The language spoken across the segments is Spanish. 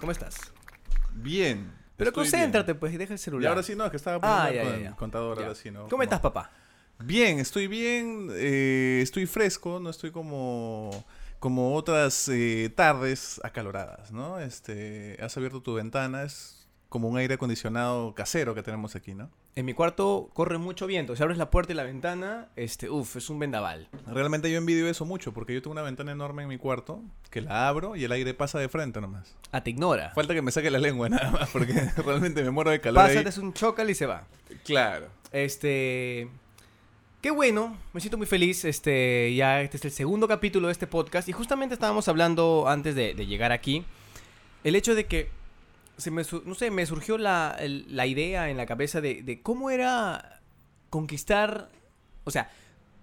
¿cómo estás? Bien. Pero estoy concéntrate, bien. pues, y deja el Y celular. ahora sí no, es que estaba Ah, poniendo ya, con ya, el ya. contador, Ya. ahora sí no. ¿Cómo estás, papá? Bien, estoy bien, eh, estoy fresco, no estoy como, como otras eh, tardes acaloradas, ¿no? Este, has abierto tu ventana, es como un aire acondicionado casero que tenemos aquí, ¿no? En mi cuarto corre mucho viento. Si abres la puerta y la ventana, este, uff, es un vendaval. Realmente yo envidio eso mucho porque yo tengo una ventana enorme en mi cuarto que la abro y el aire pasa de frente nomás. Ah, te ignora. Falta que me saque la lengua nada más porque realmente me muero de calor. Pásate, es un chocal y se va. Claro. Este. Qué bueno, me siento muy feliz. Este, ya este es el segundo capítulo de este podcast. Y justamente estábamos hablando antes de, de llegar aquí. El hecho de que. Se me, no sé, me surgió la, la idea en la cabeza de, cómo era conquistar. O sea,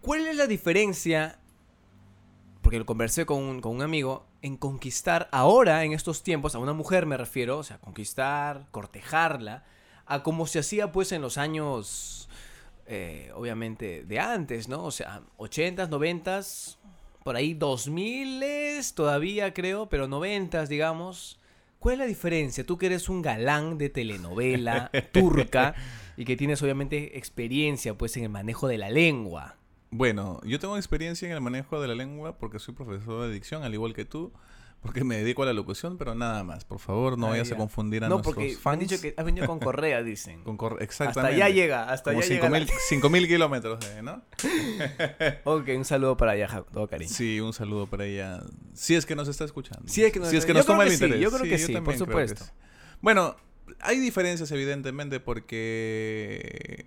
¿cuál es la diferencia? Porque lo conversé con un, con un amigo. En conquistar ahora, en estos tiempos, a una mujer me refiero. O sea, conquistar, cortejarla. A como se hacía pues en los años eh, obviamente de antes, ¿no? O sea, 80s, 90s, por ahí 2000s todavía creo, pero 90s, digamos. ¿Cuál es la diferencia? Tú que eres un galán de telenovela turca y que tienes obviamente experiencia pues en el manejo de la lengua. Bueno, yo tengo experiencia en el manejo de la lengua porque soy profesor de dicción, al igual que tú, porque me dedico a la locución, pero nada más. Por favor, no Ah, vayas ya. a confundir a No, nuestros porque me fans. han dicho que has venido con correa, dicen. con cor- hasta exactamente. allá llega, hasta Como allá llega. la- 5000 kilómetros, eh, ¿no? Ok, un saludo para allá, Ja- todo cariño. Sí, un saludo para ella. Si es que nos está escuchando. Si es que nos si es que nos toma el sí, interés. yo creo que sí, por supuesto. sí. Bueno, hay diferencias evidentemente porque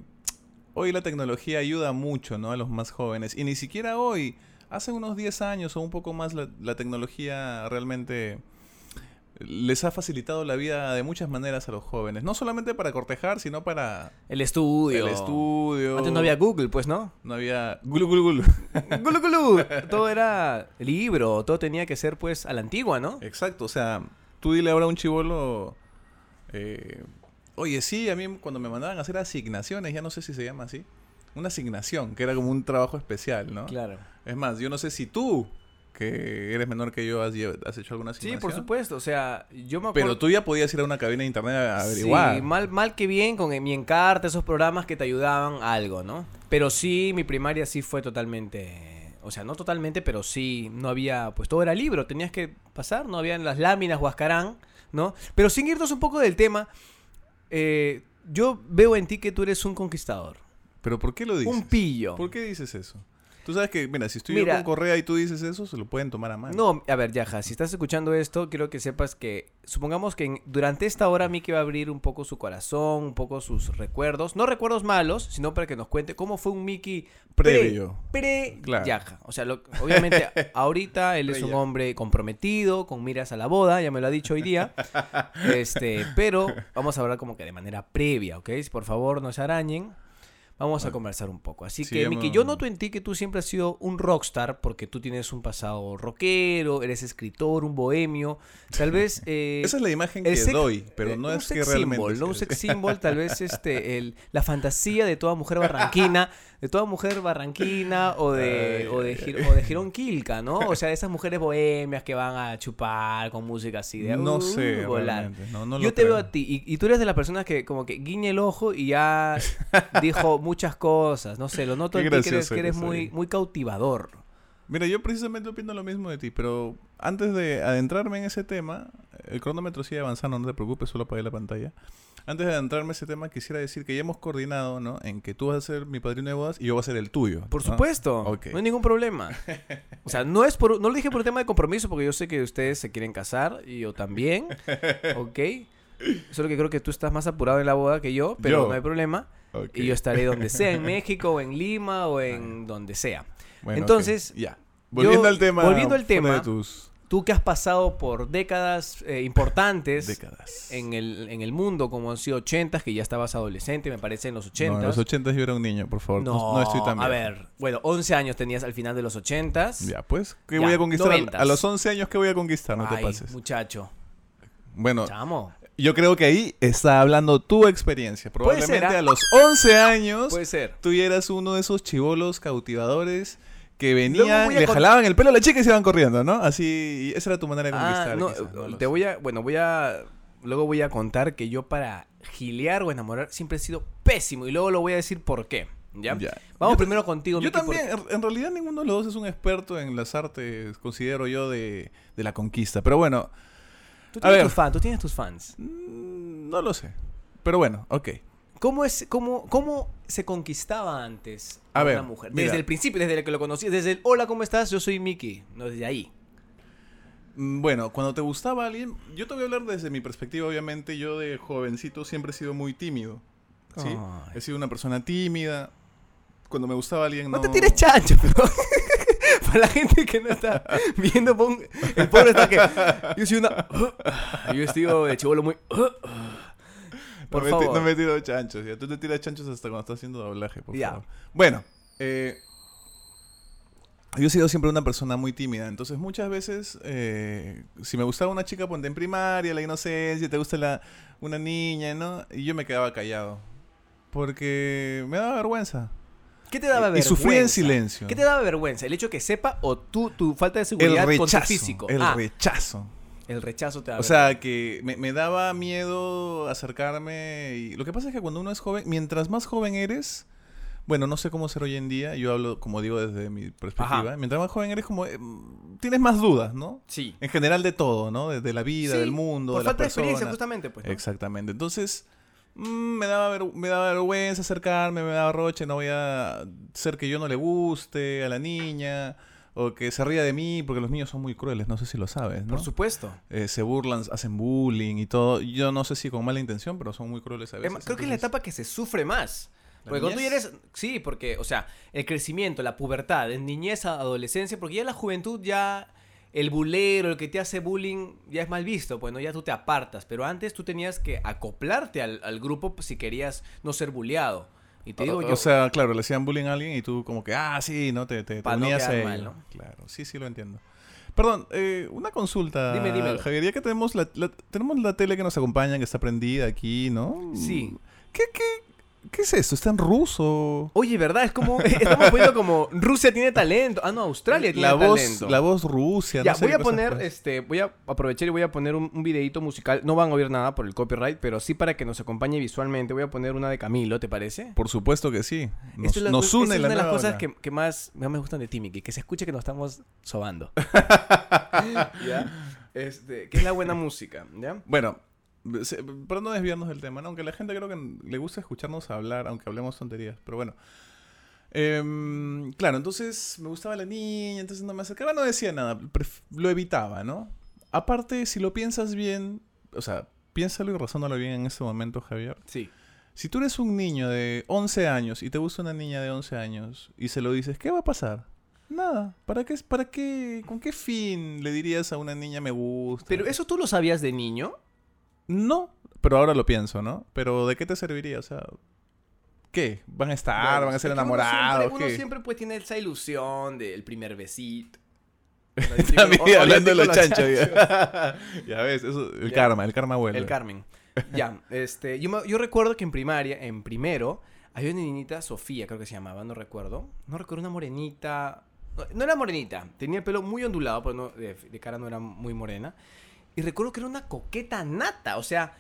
hoy la tecnología ayuda mucho, ¿no? A los más jóvenes. Y ni siquiera hoy, hace unos 10 años o un poco más, la, la tecnología realmente les ha facilitado la vida de muchas maneras a los jóvenes. No solamente para cortejar, sino para El estudio. el estudio. Antes no había Google, pues, ¿no? No había... Gulu, gulu, gulu. Gulu, gulu. Todo era libro, todo tenía que ser pues a la antigua, ¿no? Exacto, o sea, tú dile ahora a un chivolo... eh, Oye, sí, a mí cuando me mandaban a hacer asignaciones, ya no sé si se llama así, una asignación, que era como un trabajo especial, ¿no? Claro. Es más, yo no sé si tú, que eres menor que yo, has, has hecho alguna Sí, asignación. por supuesto, o sea, yo me acuerdo... Pero tú ya podías ir a una cabina de internet a averiguar. Sí, mal, mal que bien con mi encarta, esos programas que te ayudaban a algo, ¿no? Pero sí, mi primaria sí fue totalmente... O sea, no totalmente, pero sí, no había... Pues todo era libro, tenías que pasar, no habían las láminas, Huascarán, ¿no? Pero sin irnos un poco del tema, eh, yo veo en ti que tú eres un conquistador. Pero ¿por qué lo dices? Un pillo. ¿Por qué dices eso? Tú sabes que, mira, si estoy Mira. yo con Correa y tú dices eso, se lo pueden tomar a mano. No, a ver, Yaja, si estás escuchando esto, quiero que sepas que supongamos que en- durante esta hora Miki va a abrir un poco su corazón, un poco sus recuerdos, no recuerdos malos, sino para que nos cuente cómo fue un Miki Previo. pre Claro. Yaja. O sea, lo- obviamente ahorita él es un hombre comprometido, con miras a la boda, ya me lo ha dicho hoy día. Este, pero vamos a hablar como que de manera previa, ¿ok? Por favor, no se arañen. Vamos a conversar un poco. Así Sí, que, Miki, yo noto en ti que tú siempre has sido un rockstar porque tú tienes un pasado rockero, eres escritor, un bohemio. Tal vez. eh, Esa es la imagen que sex- doy, pero eh, no un es que realmente... ¿no? Un sex symbol, tal vez este, el, la fantasía de toda mujer barranquina, de toda mujer barranquina o de, o de, Gir- o de Girón Quilca, ¿no? O sea, de esas mujeres bohemias que van a chupar con música así de No uh, sé, volar. no, no Yo te veo a ti y, y tú eres de las personas que como que guiña el ojo y ya dijo muchas cosas, no sé, lo noto en ti que eres, que eres muy, muy cautivador. Mira, yo precisamente opino lo mismo de ti, pero antes de adentrarme en ese tema, el cronómetro sigue avanzando, no te preocupes, solo apagué la pantalla. Antes de adentrarme en ese tema, quisiera decir que ya hemos coordinado, ¿no? En que tú vas a ser mi padrino de bodas y yo voy a ser el tuyo. Por ¿no? supuesto, Ok. no hay ningún problema. O sea, no es por, no lo dije por un tema de compromiso, porque yo sé que ustedes se quieren casar y yo también, ¿ok? Solo que creo que tú estás más apurado en la boda que yo, pero Yo. no hay problema. Y yo estaré donde sea, en México o en Lima o en donde sea. Bueno, Entonces, ya. Volviendo yo- al tema. volviendo al tema, de tus Tú que has pasado por décadas eh, importantes décadas. en el, en el mundo, como han sido 80 que ya estabas adolescente, me parece, en los 80 No, en los 80 yo era un niño, por favor. No, No, no estoy tan a viejo. ver, bueno, 11 años tenías al final de los 80 Ya, pues, ¿qué Ya, voy a conquistar? A-. A los 11 años, ¿qué voy a conquistar? No te pases. muchacho, Bueno, chamo. Yo creo que ahí está hablando tu experiencia. Ser, Probablemente ¿ah? a los 11 años Puede ser. tú eras uno de esos chivolos cautivadores que venían, le jalaban el pelo a la chica y se iban corriendo, ¿no? Así, esa era tu manera de Ah, conquistar. no, quizás, no lo te sé. voy a, bueno, voy a, luego voy a contar que yo para gilear o enamorar siempre he sido pésimo y luego lo voy a decir por qué, ¿ya? Ya. Vamos Yo- primero contigo, Yo por- también, en- en realidad ninguno de los dos es un experto en las artes, considero yo, de, de la conquista. Pero bueno, Tú tienes tus fans, tú tienes tus fans. mm, no lo sé. Pero bueno, ok. ¿Cómo, es, cómo, ¿Cómo se conquistaba antes a, A una mujer? mira. Desde el principio, desde el que lo conocí, desde el hola, ¿cómo estás? Yo soy Miki. No, desde ahí. Mm, Bueno, cuando te gustaba alguien, yo te voy a hablar desde mi perspectiva, obviamente. Yo de jovencito siempre he sido muy tímido. ¿sí? Ay. He sido una persona tímida. Cuando me gustaba alguien, no. No te tires chancho, pero... Para la gente que no está viendo, pon- el pobre está que... Yo soy una... Yo estoy de chivolo muy... Por no, me, favor. no me tiro chanchos. Ya. Tú te tiras chanchos hasta cuando estás haciendo doblaje, por Ya. favor. Bueno, eh, yo he sido siempre una persona muy tímida. Entonces, muchas veces, eh, si me gustaba una chica, ponte en primaria, la inocencia, te gusta la, una niña, ¿no? Y yo me quedaba callado. Porque me daba vergüenza. ¿Qué te daba Y vergüenza? sufría en silencio. ¿Qué te daba vergüenza? ¿El hecho que sepa o tú, tu falta de El seguridad con tu físico? El Ah, rechazo. el rechazo te da O sea, que me, me daba miedo acercarme. Y lo que pasa es que cuando uno es joven, mientras más joven eres, bueno, no sé cómo ser hoy en día, yo hablo, como digo, desde mi perspectiva. Ajá. Mientras más joven eres, como eh, tienes más dudas, ¿no? Sí. En general de todo, ¿no? De, de la vida, Sí, del mundo, Por de las falta de experiencia, justamente, pues. ¿no? Exactamente. Entonces, me, daba ver- me daba vergüenza acercarme, me daba roche, no voy a ser que yo no le guste a la niña. O que se ría de mí, porque los niños son muy crueles, no sé si lo sabes, ¿no? Por supuesto. eh, se burlan, hacen bullying y todo. Yo no sé si con mala intención, pero son muy crueles a Es veces. Creo que es la etapa que se sufre más. ¿La Porque cuando tú eres. Sí, porque, o sea, el crecimiento, la pubertad, en niñez adolescencia, porque ya la juventud ya. El bulero, el que te hace bullying, ya es mal visto, pues no, ya tú te apartas. Pero antes tú tenías que acoplarte al, al grupo pues, si querías no ser bulleado. Y te digo o, yo. o sea, claro, le hacían bullying a alguien y tú como que, ah, sí, ¿no? Te, te, te Pa' no unías a ello. mal, ¿no? Claro, sí, sí lo entiendo. Perdón, eh, una consulta, Dime, dímelo. Javier, ya que tenemos la, la- tenemos la tele que nos acompaña, que está prendida aquí, ¿no? Sí. ¿Qué, qué, qué es esto? ¿Está en ruso? Oye, ¿verdad? Es como. Estamos poniendo como. Rusia tiene talento. Ah, no, Australia tiene la voz, talento. la voz Rusia. Ya, no sé voy a poner, este, voy a aprovechar y voy a poner un, un videito musical. No van a oír nada por el copyright, pero sí para que nos acompañe visualmente. Voy a poner una de Camilo, ¿te parece? Por supuesto que sí. Nos, Esta es la- nos une es la una de las cosas que, que más, me gustan de ti, Miki, que se escuche que nos estamos sobando. ¿Ya? Este, que es la buena música, ¿ya? Bueno, para no desviarnos del tema, ¿no? aunque la gente creo que le gusta escucharnos hablar, aunque hablemos tonterías, pero bueno. Em, claro, entonces me gustaba la niña, entonces no me acercaba, no decía nada, lo evitaba, ¿no? Aparte, si lo piensas bien, o sea, piénsalo y razónalo bien en este momento, Javier. Sí. Si tú eres un niño de 11 años y te gusta una niña de 11 años y se lo dices, ¿qué va a pasar? Nada. ¿Para qué? ¿Para qué? ¿Con qué fin le dirías a una niña me gusta? Pero eso tú lo sabías de niño. No, pero ahora lo pienso, ¿no? Pero ¿de qué te serviría? O sea, ¿qué? ¿Van a estar? Bueno, ¿Van a ser uno enamorados? siempre- Uno ¿Qué? siempre pues tiene esa ilusión del primer besito. También O- o- hablando de los chanchos. Ya, Ya ves, eso, el Ya. karma, el karma vuelve. El Carmen. ya, este, yo, me- yo recuerdo que en primaria, en primero, había una niñita, Sofía creo que se llamaba, no recuerdo. No recuerdo, una morenita. No, no era morenita, tenía el pelo muy ondulado, pero no, de, de cara no era muy morena. Y recuerdo que era una coqueta nata, o sea,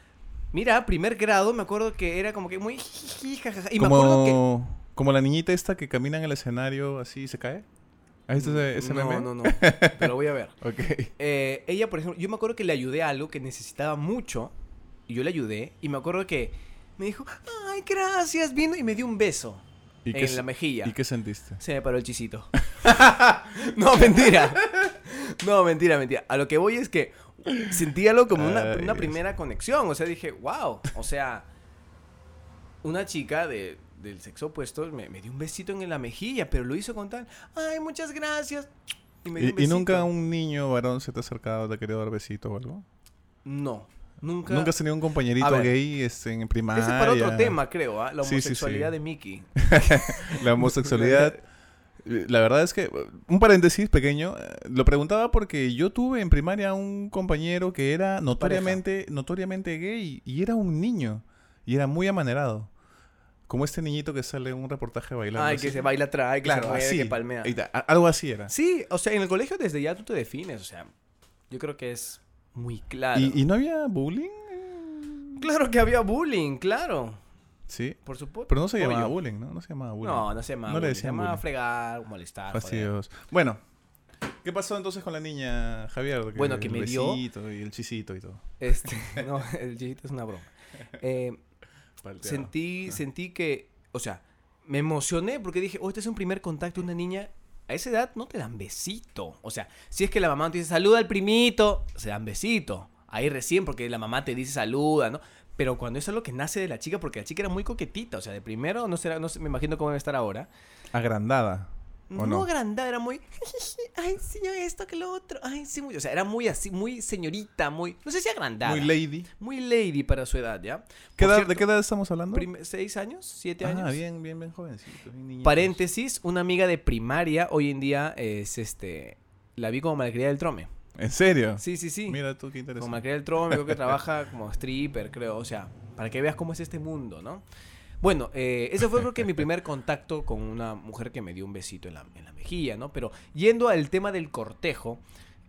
mira, primer grado, me acuerdo que era como que muy. Y me acuerdo que... como, la niñita esta que camina en el escenario así y se cae. ¿Has visto ese, ese no, meme? no, no, te lo voy a ver. Ok. Eh, ella, por ejemplo, yo me acuerdo que le ayudé a algo que necesitaba mucho. Y yo le ayudé. Y me acuerdo que me dijo, ay, gracias, vino. Y me dio un beso ¿Y en qué, la mejilla. ¿Y qué sentiste? Se me paró el chisito. no, mentira. No, mentira, mentira. A lo que voy es que sentí algo como una, Ay, una Dios. primera conexión. O sea, dije, wow. O sea, una chica de, del sexo opuesto me, me dio un besito en la mejilla, pero lo hizo con tal, ay, muchas gracias. Y me dio un ¿Y, y nunca un niño varón se te ha acercado, te ha querido dar besito o algo? No, nunca. ¿Nunca has tenido un compañerito ver. gay este, en primaria? Ese es para otro tema, creo, ¿ah? La Sí, sí, sí. homosexualidad de Mickey. La homosexualidad. La verdad es que, un paréntesis pequeño, eh, lo preguntaba porque yo tuve en primaria un compañero que era notoriamente, notoriamente gay y era un niño y era muy amanerado. Como este niñito que sale en un reportaje bailando. Ay, que se baila atrás, que Claro, se mueve, así. que palmea. Algo así era. Sí, o sea, en el colegio desde ya tú te defines, o sea, yo creo que es muy claro. ¿Y, y no había bullying? Claro que había bullying, claro. Sí. Por supuesto. Pero no se llamaba bullying, ¿no? No se llamaba bullying. No, no se llamaba No le bullying, decían Se llamaba bullying. fregar, molestar. Fastidios. Bueno, ¿qué pasó entonces con la niña Javier? Bueno, que el me dio- besito Y el chisito y todo. Este, no, el chiste es una broma. Eh, Palteado. sentí, Ah. sentí que, o sea, me emocioné porque dije, oh, este es un primer contacto de una niña. A esa edad no te dan besito. O sea, si es que la mamá te dice saluda al primito, se dan besito. Ahí recién, porque la mamá te dice saluda, ¿no? Pero cuando es algo que nace de la chica, porque la chica era muy coquetita, o sea, de primero, no sé, no sé, me imagino cómo debe estar ahora. Agrandada. ¿O No, no? agrandada, era muy. Ay, sí, esto que lo otro. Ay, sí, muy. O sea, era muy así, muy señorita, muy. No sé si agrandada. Muy lady. Muy lady para su edad, ¿ya? ¿Qué Por edad- cierto, ¿De qué edad estamos hablando? ¿Seis años? ¿Siete años? Ah, bien, bien, bien jovencito. bien niñitos. Paréntesis, una amiga de primaria hoy en día es este. La vi como malcriada del trome. ¿En serio? Sí, sí, sí. Mira tú qué como interesante. malcriada del trome, creo que trabaja como stripper, creo. O sea, para que veas cómo es este mundo, ¿no? Bueno, eh, ese fue creo que mi primer contacto con una mujer que me dio un besito en la, en la mejilla, ¿no? Pero yendo al tema del cortejo,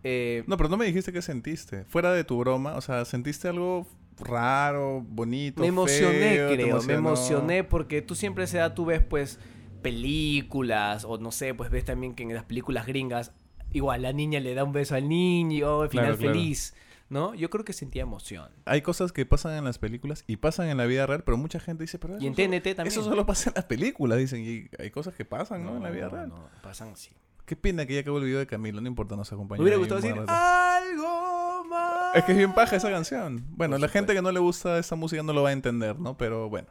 eh, No, pero no me dijiste qué sentiste. Fuera de tu broma, o sea, ¿sentiste algo raro, bonito, me emocioné, feo, creo. Me emocioné porque tú siempre a esa edad tú ves, pues, películas, o no sé, pues ves también que en las películas gringas, igual la niña le da un beso al niño, al final Claro, claro. feliz, ¿no? Yo creo que sentía emoción. Hay cosas que pasan en las películas y pasan en la vida real, pero mucha gente dice, pero Y en solo, TNT también. eso solo pasa en las películas, dicen. Y hay cosas que pasan, ¿no? en la vida No, real. no, pasan así. Qué pena que ya acabó el video de Camilo, no importa, nos acompaña. Me hubiera gustado decir algo más. Es que es bien paja esa canción. Bueno, Por la gente que no le gusta esta música no lo va a entender, ¿no? Pero bueno.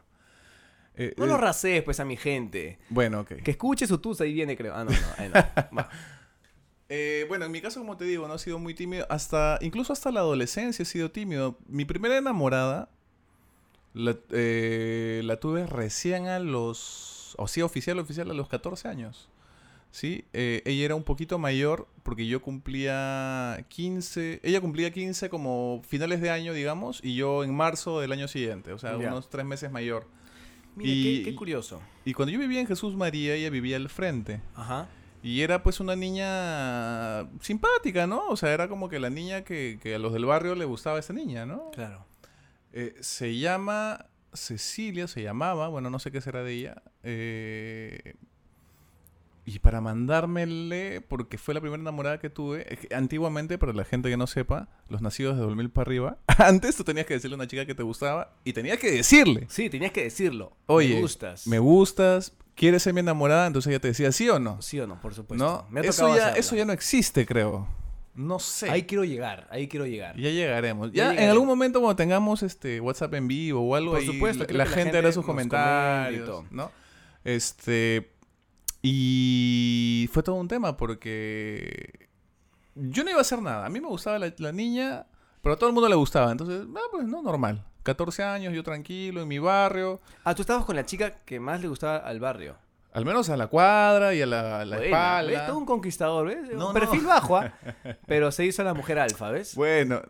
Eh, No eh, lo rasees, pues, a mi gente. bueno, ok. Que escuche su tusa ahí viene, creo. Ah, no, no. ahí no. Eh, bueno, en mi caso, como te digo, no he sido muy tímido. Hasta, incluso hasta la adolescencia he sido tímido. Mi primera enamorada la, eh, la tuve recién a los... O sí, oficial, oficial, a los 14 años. ¿Sí? Eh, ella era un poquito mayor porque yo cumplía 15... Ella cumplía 15 como finales de año, digamos, y yo en marzo del año siguiente. O sea, unos tres meses mayor. Mira, Y- qué, qué curioso. Y cuando yo vivía en Jesús María, ella vivía al frente. Ajá. Y era pues una niña simpática, ¿no? O sea, era como que la niña que, que a los del barrio le gustaba a esta niña, ¿no? Claro. Eh, se llama Cecilia, se llamaba, bueno, no sé qué será de ella. eh, y para mandármele, porque fue la primera enamorada que tuve, es que antiguamente, para la gente que no sepa, los nacidos de 2000 para arriba, antes tú tenías que decirle a una chica que te gustaba y tenías que decirle, Sí, tenías que decirlo. Oye, me gustas. me gustas, ¿quieres ser mi enamorada? Entonces ella te decía, ¿sí o no? Sí o no, por supuesto. ¿No? Me ha Eso ya, eso ya no existe, creo. No sé. Ahí quiero llegar, ahí quiero llegar. Ya llegaremos. Ya Ya, en algún momento cuando tengamos este WhatsApp en vivo o algo Por ahí, supuesto, la, gente, gente hará sus comentarios, todo. ¿no? Este y fue todo un tema porque yo no iba a hacer nada. A mí me gustaba la, la niña, pero a todo el mundo le gustaba. Entonces, ah, pues no, normal. 14 años, yo tranquilo, en mi barrio. Ah, tú estabas con la chica que más le gustaba al barrio. Al menos a la cuadra y a la, a la Buena, espalda. ¿ves? Todo un conquistador, ¿ves? No, un no. perfil bajo, ¿ah? Pero se hizo la mujer alfa, ¿ves? Bueno,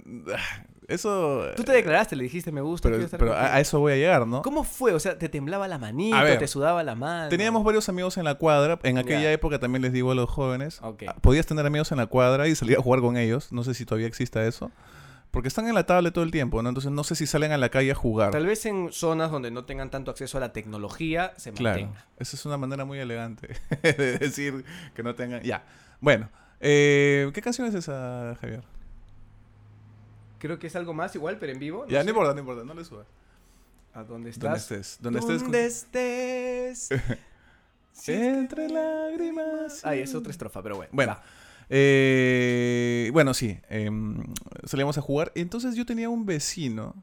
eso... Tú te declaraste, le dijiste me gusta, Pero, estar pero a, contigo". a eso voy a llegar, ¿no? ¿Cómo fue? O sea, ¿te temblaba la manito? A ver, ¿Te sudaba la mano? Teníamos varios amigos en la cuadra. En aquella época también les digo a los jóvenes. Podías tener amigos en la cuadra y salir a jugar con ellos. No sé si todavía exista eso. Porque están en la tablet todo el tiempo, ¿no? Entonces no sé si salen a la calle a jugar. Tal vez en zonas donde no tengan tanto acceso a la tecnología se Claro. mantenga. Esa es una manera muy elegante de decir que no tengan... Ya. Bueno. eh, ¿Qué canción es esa, Javier? Creo que es algo más igual, pero en vivo. ya, sé. no importa, no importa. No le subas. ¿A dónde estás? estés. Estés. ¿Dónde estés? Si es que- Entre lágrimas. Ay, es otra estrofa, pero bueno. Bueno, va. Eh, bueno, sí. em, salíamos a jugar. Entonces yo tenía un vecino.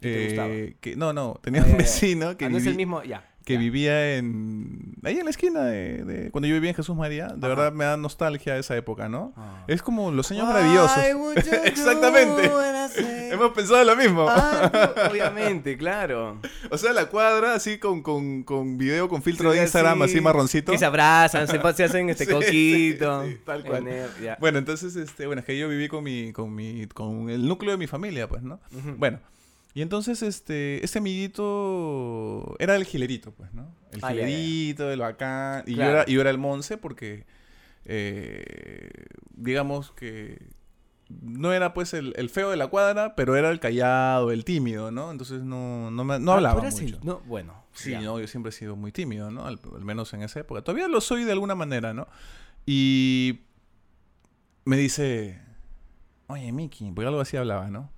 ¿Que te gustaba? eh, que, no, no. Tenía Ah, un ya, ya. vecino que, Ah, no es el mismo, ya. Que vivía en... Ahí en la esquina de... de- cuando yo vivía en Jesús María. De Ajá. verdad me da nostalgia esa época, ¿no? Ah. Es como los años maravillosos. Exactamente. Hemos pensado lo mismo. Ah, no, obviamente, claro. O sea, la cuadra así con, con, con video, con filtro Sí, de Instagram, así, marroncito. Que se abrazan, se, se hacen este Sí, coquito. sí, tal cual. En el-. Bueno, entonces, este, bueno, es que yo viví con mi, con mi, con el núcleo de mi familia, pues, ¿no? Bueno, Y entonces, este, este amiguito era el gilerito, pues, ¿no? El Ah, ya, ya. gilerito, el bacán. Y, Claro. yo era, y yo era el monce porque, eh, digamos que no era pues el, el feo de la cuadra, pero era el callado, el tímido, ¿no? Entonces no, no, me- no Ah, hablaba eras el- mucho. no, bueno. Sí, ya. no, yo siempre he sido muy tímido, ¿no? Al, al menos en esa época. Todavía lo soy de alguna manera, ¿no? Y me dice, oye, Miki, porque algo así hablaba, ¿no?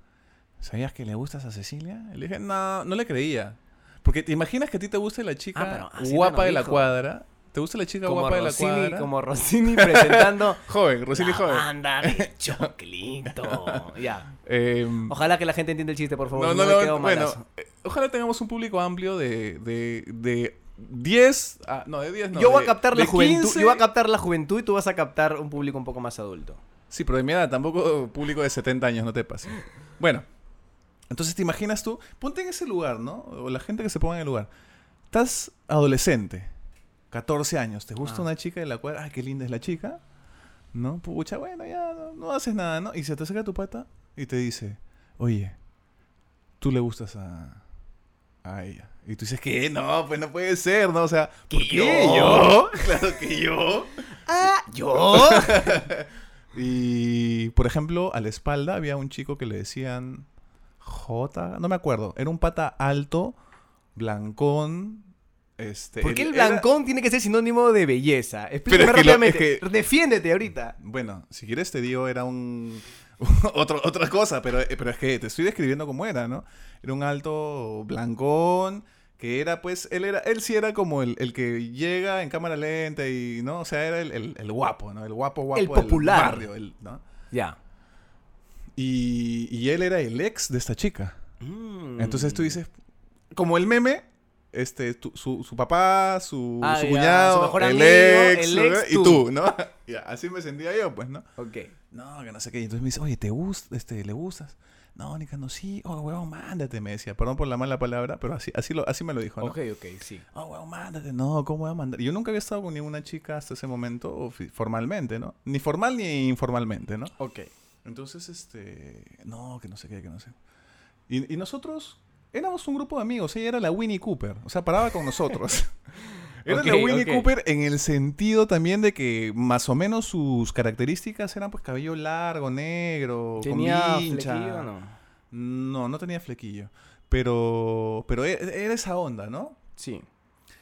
¿Sabías que le gustas a Cecilia? Le dije, no, no le creía. Porque te imaginas que a ti te guste la chica Ah, guapa de la dijo. cuadra. ¿Te gusta la chica Como guapa de la Rossini, cuadra? como Rossini presentando Joven, Rosili la joven. banda de Choclito. ya. Em, Ojalá que la gente entienda el chiste, por favor. No, no, me no. quedo bueno, eh, ojalá tengamos un público amplio de, de, de 10. a- no, de 10 no. yo voy a captar la juventud. 15. Yo voy a captar la juventud y tú vas a captar un público un poco más adulto. Sí, pero de mi edad, tampoco público de 70 años, no te pases. Bueno, entonces te imaginas tú, ponte en ese lugar, ¿no? O la gente que se ponga en el lugar. Estás adolescente, 14 años, ¿te gusta Ah. una chica de la cual, ay, qué linda es la chica? ¿No? Pucha, bueno, ya no, no haces nada, ¿no? Y se te acerca tu pata y te dice, oye, tú le gustas a, a ella. Y tú dices, ¿qué? No, pues no puede ser, ¿no? O sea, ¿por ¿Que qué yo? Claro que yo. Ah, yo. Y, por ejemplo, a la espalda había un chico que le decían J, no me acuerdo, era un pata alto, blancón, este... ¿Por qué el era- blancón tiene que ser sinónimo de belleza? Explícame es que lo- rápidamente. es que- Defiéndete ahorita. Bueno, si quieres te digo, era un... otro, otra cosa, pero, pero es que te estoy describiendo cómo era, ¿no? Era un alto blancón, que era pues, él era, él sí era como el, el que llega en cámara lenta y, ¿no? O sea, era el, el- el guapo, ¿no? El guapo, guapo El del popular. barrio. Ya. Y, y él era el ex de esta chica. Mm. Entonces tú dices, como el meme, este, tu- su, su papá, su, Ah, su ya, cuñado, su mejor el, amigo, ex, el ex, y tú. tú, ¿no? Así me sentía yo, pues, ¿no? Ok. No, que no sé qué. Y entonces me dice, oye, ¿te gusta, este, le gustas? No, Nica, no, sí. Oh, huevón, mándate, me decía. Perdón por la mala palabra, pero así, así, lo, así me lo dijo, ¿no? Ok, ok, sí. Oh, huevón, mándate. No, ¿cómo voy a mandar? Yo nunca había estado con ninguna chica hasta ese momento, formalmente, ¿no? Ni formal ni informalmente, ¿no? Ok. Entonces, este, no, que no sé qué, que no sé. Y, y nosotros éramos un grupo de amigos. Ella era la Winnie Cooper. O sea, paraba con nosotros. era la Winnie. Cooper en el sentido también de que más o menos sus características eran pues cabello largo, negro, ¿Tenía con vincha. flequillo o no? No, no tenía flequillo. Pero, pero e- era esa onda, ¿no? Sí.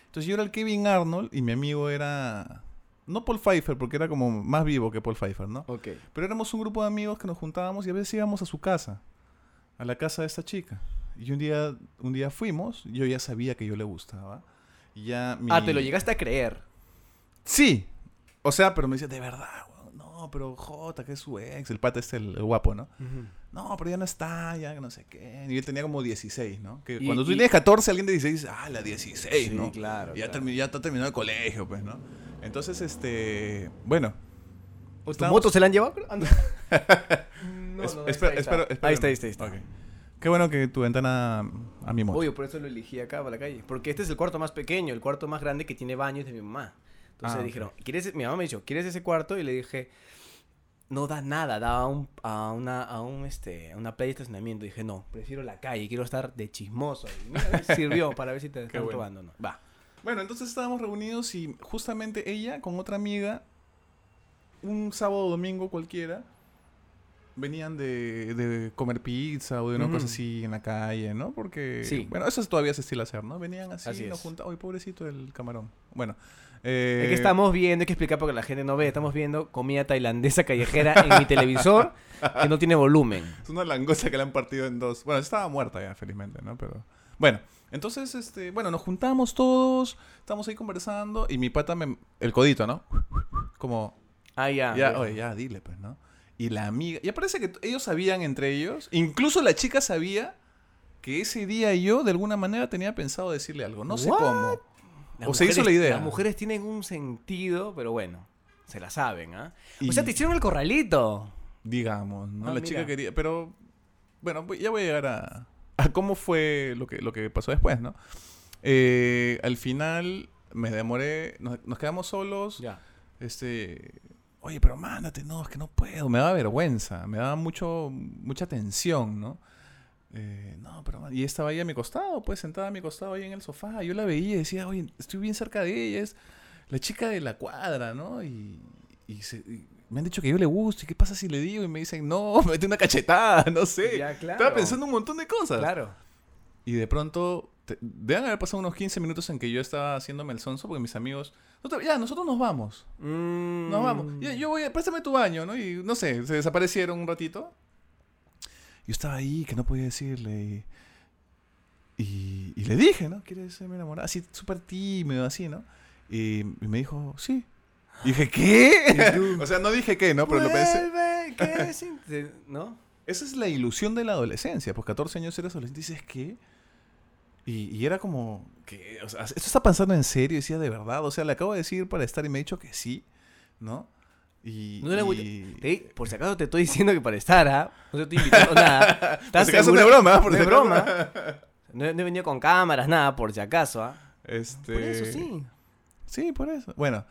Entonces yo era el Kevin Arnold y mi amigo era... No Paul Pfeiffer, porque era como más vivo que Paul Pfeiffer, ¿no? Ok. Pero éramos un grupo de amigos que nos juntábamos y a veces íbamos a su casa, a la casa de esta chica. Y un día, un día fuimos, yo ya sabía que yo le gustaba. Y ya mi- Ah, te lo llegaste a creer. Sí. O sea, pero me dice, de verdad, weón, no, pero Jota, que es su ex, el pata este, el, el guapo, ¿no? No, pero ya no está, ya no sé qué. Y él tenía como 16, ¿no? Que Y- cuando tú y- tienes 14, alguien de 16 dice, ah, la 16, Sí, ¿no? claro, Y ya, claro. ya está terminado el colegio, pues, ¿no? Entonces, este, bueno. ¿O tu estábamos- moto se la han llevado? no. No, Es- no, ahí espera, está, ahí está. Ahí está, ahí está, ahí está. Ok. Qué bueno que tu ventana a mi moto. Obvio, por eso lo elegí acá para la calle. Porque este es el cuarto más pequeño, el cuarto más grande que tiene baños de mi mamá. Entonces Ah, dijeron, ¿quieres? Mi mamá me dijo, ¿quieres ese cuarto? Y le dije, no da nada, da a, un, a, una, a, un, este, a una playa de estacionamiento. dije, no, prefiero la calle, quiero estar de chismoso. Y mira, sirvió para ver si te están bueno. robando o no. Va. Bueno, entonces estábamos reunidos y justamente ella con otra amiga, un sábado o domingo cualquiera, venían de, de comer pizza o de una cosa así en la calle, ¿no? Porque, Sí. bueno, eso todavía se estila hacer, ¿no? Venían así, Así nos juntaban, ¡ay, pobrecito el camarón! Bueno. Eh, Es que estamos viendo, hay que explicar porque la gente no ve, estamos viendo comida tailandesa callejera en mi televisor que no tiene volumen. Es una langosta que le han partido en dos. Bueno, estaba muerta ya, felizmente, ¿no? Pero. Bueno, entonces, este, bueno, nos juntamos todos, estamos ahí conversando, y mi pata me. El codito, ¿no? Como. Ah, ya. Ya, ya. oye, ya, dile, pues, ¿no? Y la amiga. Ya parece que ellos sabían entre ellos. Incluso la chica sabía que ese día yo, de alguna manera, tenía pensado decirle algo. No sé What? cómo. Las O se hizo la idea. Las mujeres tienen un sentido, pero bueno, se la saben, ¿ah? Y- O sea, te hicieron el corralito. Digamos, ¿no? Ah, la chica mira. quería. Pero. Bueno, ya voy a llegar a. a cómo fue lo que, lo que pasó después, ¿no? Eh, al final me demoré. Nos, nos quedamos solos. Ya. Este. Oye, pero mándate, no, es que no puedo. Me daba vergüenza. Me daba mucho, mucha tensión, ¿no? Eh, no, pero y estaba ahí a mi costado, pues sentada a mi costado ahí en el sofá. Yo la veía y decía, oye, estoy bien cerca de ella, es la chica de la cuadra, ¿no? Y, y se- y me han dicho que yo le gusto, ¿y qué pasa si le digo? Y me dicen, no, mete una cachetada, no sé. Ya, claro. Estaba pensando un montón de cosas. Claro. Y de pronto, te- deben haber pasado unos 15 minutos en que yo estaba haciéndome el sonso porque mis amigos, "Nosotros- ya, nosotros nos vamos. Mm. Nos vamos. Ya, yo voy a, préstame tu baño, ¿no? Y no sé, se desaparecieron un ratito. Yo estaba ahí, que no podía decirle. Y, y, y le dije, ¿no? ¿Quieres ser mi enamorada? Así, súper tímido, así, ¿no? Y, y me dijo, sí. Dije, ¿qué? o sea, no dije qué, ¿no? Pero lo pensé. ¿qué te- ¿No? Esa es la ilusión de la adolescencia. Pues 14 años eres adolescente y dices, ¿qué? Y, y era como, que O sea, ¿esto está pasando en serio? Y decía, ¿de verdad? O sea, le acabo de decir para estar y me ha dicho que sí, ¿no? Y, No y- Te- por si acaso te estoy diciendo que para estar, ¿ah? No te estoy invitando nada. Por ¿Estás si acaso no es broma, por no si es acaso. broma. No, no he venido con cámaras, nada, por si acaso, ¿ah? Este... Por eso sí. Sí, por eso. Bueno,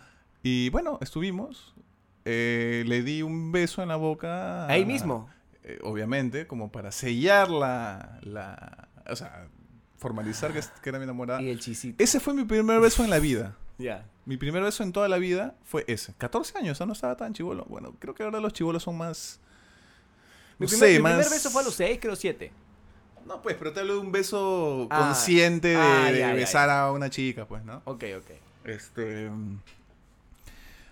y bueno, estuvimos. Eh, le di un beso en la boca. Ahí mismo. eh, obviamente, como para sellar la, la... O sea, formalizar que, que era mi enamorada. Y el chisito. Ese fue mi primer beso en la vida. Ya. Mi primer beso en toda la vida fue ese. 14 años, ¿ah? no estaba tan chivolo. Bueno, creo que ahora los chivolos son más... Mi, no primer, sé, mi más... primer beso fue a los 6, creo 7. No, pues, pero te hablo de un beso Ah, consciente de, ah, de besar a una chica, pues, ¿no? Ok, ok. Este.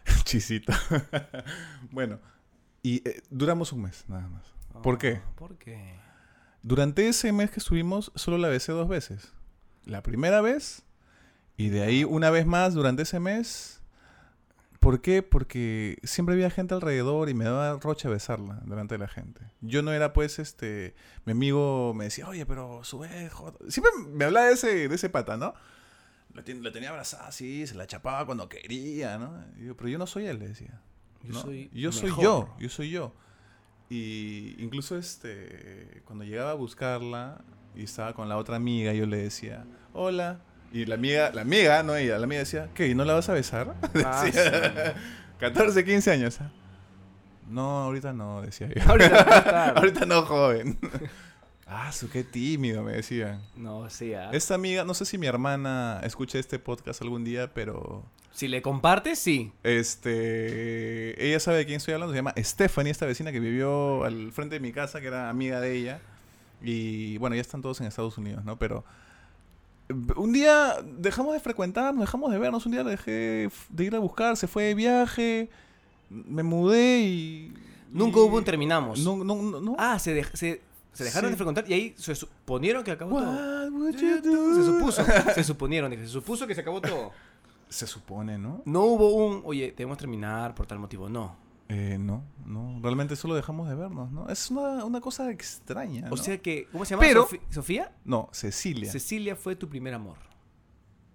Chisito. bueno, y eh, duramos un mes, nada más. ¿Por qué? Ah, ¿Por qué? Durante ese mes que estuvimos, solo la besé dos veces. La primera vez, y de ahí una vez más durante ese mes. ¿Por qué? Porque siempre había gente alrededor y me daba roche besarla delante de la gente. Yo no era, pues, este. Mi amigo me decía, oye, pero sube, joder". Siempre me hablaba de ese, de ese pata, ¿no? La, ten- la tenía abrazada así, se la chapaba cuando quería, ¿no? Y yo, pero yo no soy él, le decía. Yo ¿no? soy yo soy yo, yo soy yo. Y incluso este, cuando llegaba a buscarla y estaba con la otra amiga, yo le decía, hola. Y la amiga, la amiga, no ella, la amiga decía, ¿qué? ¿Y no la vas a besar? Ah, Decía, 14, 15 años. ¿ah? No, ahorita no, decía yo. Ahorita no, ahorita no, joven. ah, su qué tímido, me decían. No, sí, ¿ah? Esta amiga, no sé si mi hermana escuche este podcast algún día, pero Si le compartes, sí. este ella sabe de quién estoy hablando, se llama Stephanie, esta vecina que vivió al frente de mi casa, que era amiga de ella. Y bueno, ya están todos en Estados Unidos, ¿no? Pero un día dejamos de frecuentarnos, dejamos de vernos, un día dejé de ir a buscar, se fue de viaje, me mudé y... Nunca y- hubo un terminamos. No, no, no. no. Ah, se, dej- se, se dejaron Sí. de frecuentar y ahí se suponieron que acabó todo. What? Se supuso. Se suponieron, se supuso que se acabó todo. Se supone, ¿no? No hubo un, oye, debemos terminar por tal motivo. No. Eh, no, no. Realmente solo dejamos de vernos, ¿no? Es una, una cosa extraña. O ¿no? sea que, ¿cómo se llama? Pero- ¿Sofía? No, Cecilia. Cecilia fue tu primer amor.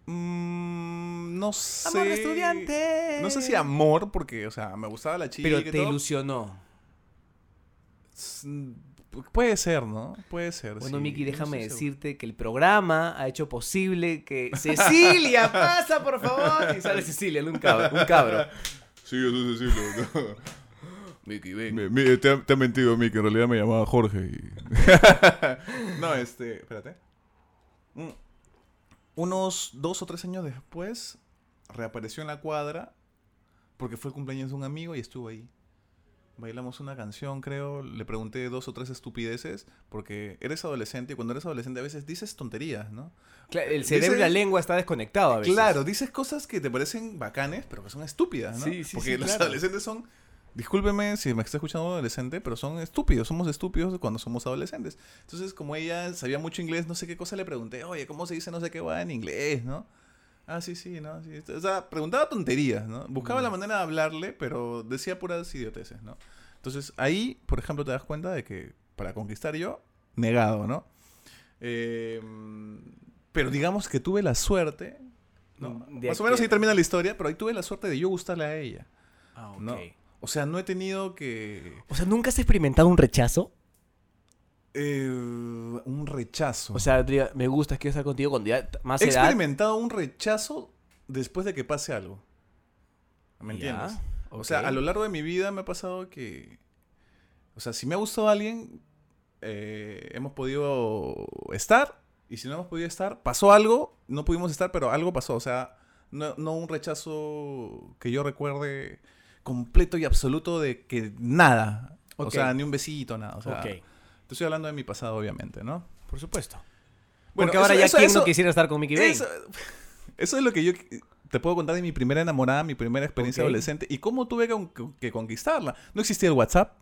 Mm, no sé. Amor de estudiante. No sé si amor, porque, o sea, me gustaba la chica. Pero y te todo. ilusionó. Puede ser, ¿no? Puede ser. Bueno, sí. Miki, No déjame seguro. decirte que el programa ha hecho posible que Cecilia pasa, por favor. Y sale Cecilia, un cabro. Un cabro. Sí, yo soy Cecilia. Miki, ven. Me- me- te, ha, te ha mentido, Miki. En realidad me llamaba Jorge. y- no, este. Espérate. Mm. Unos dos o tres años después, reapareció en la cuadra porque fue el cumpleaños de un amigo y estuvo ahí. Bailamos una canción, creo. Le pregunté dos o tres estupideces porque eres adolescente y cuando eres adolescente a veces dices tonterías, ¿no? Claro, el cerebro y la lengua está desconectado a veces. Claro, dices cosas que te parecen bacanes, pero que son estúpidas, ¿no? Sí, sí, Porque sí, los claro. adolescentes son. Discúlpeme si me está escuchando un adolescente, pero son estúpidos. Somos estúpidos cuando somos adolescentes. Entonces, como ella sabía mucho inglés, no sé qué cosa le pregunté. Oye, ¿cómo se dice no sé qué va en inglés, no? Ah, sí, sí, ¿no? Sí. O sea, preguntaba tonterías, ¿no? Buscaba Mm. la manera de hablarle, pero decía puras idioteces, ¿no? Entonces, ahí, por ejemplo, te das cuenta de que para conquistar yo, negado, ¿no? Eh, pero digamos que tuve la suerte, ¿no? Mm, de Más o menos ahí termina la historia, pero ahí tuve la suerte de yo gustarle a ella, Ah, ok. ¿no? O sea, no he tenido que... O sea, ¿nunca has experimentado un rechazo? Eh, un rechazo. O sea, me gusta, quiero estar contigo cuando ya más he edad. experimentado un rechazo después de que pase algo. ¿Me Ya, entiendes? O sea, a lo largo de mi vida me ha pasado que... O sea, si me ha gustado alguien, eh, hemos podido estar y si no hemos podido estar, pasó algo, no pudimos estar, pero algo pasó. O sea, no, no un rechazo que yo recuerde completo y absoluto de que nada. O sea, ni un besito, nada. O sea, ok, te estoy hablando de mi pasado, obviamente, ¿no? por supuesto. Bueno, Porque ahora eso- ya eso- quién eso- no quisiera estar con Mickey Bane. Eso, es lo que yo te puedo contar de mi primera enamorada, mi primera experiencia adolescente y cómo tuve que, que conquistarla. No existía el WhatsApp,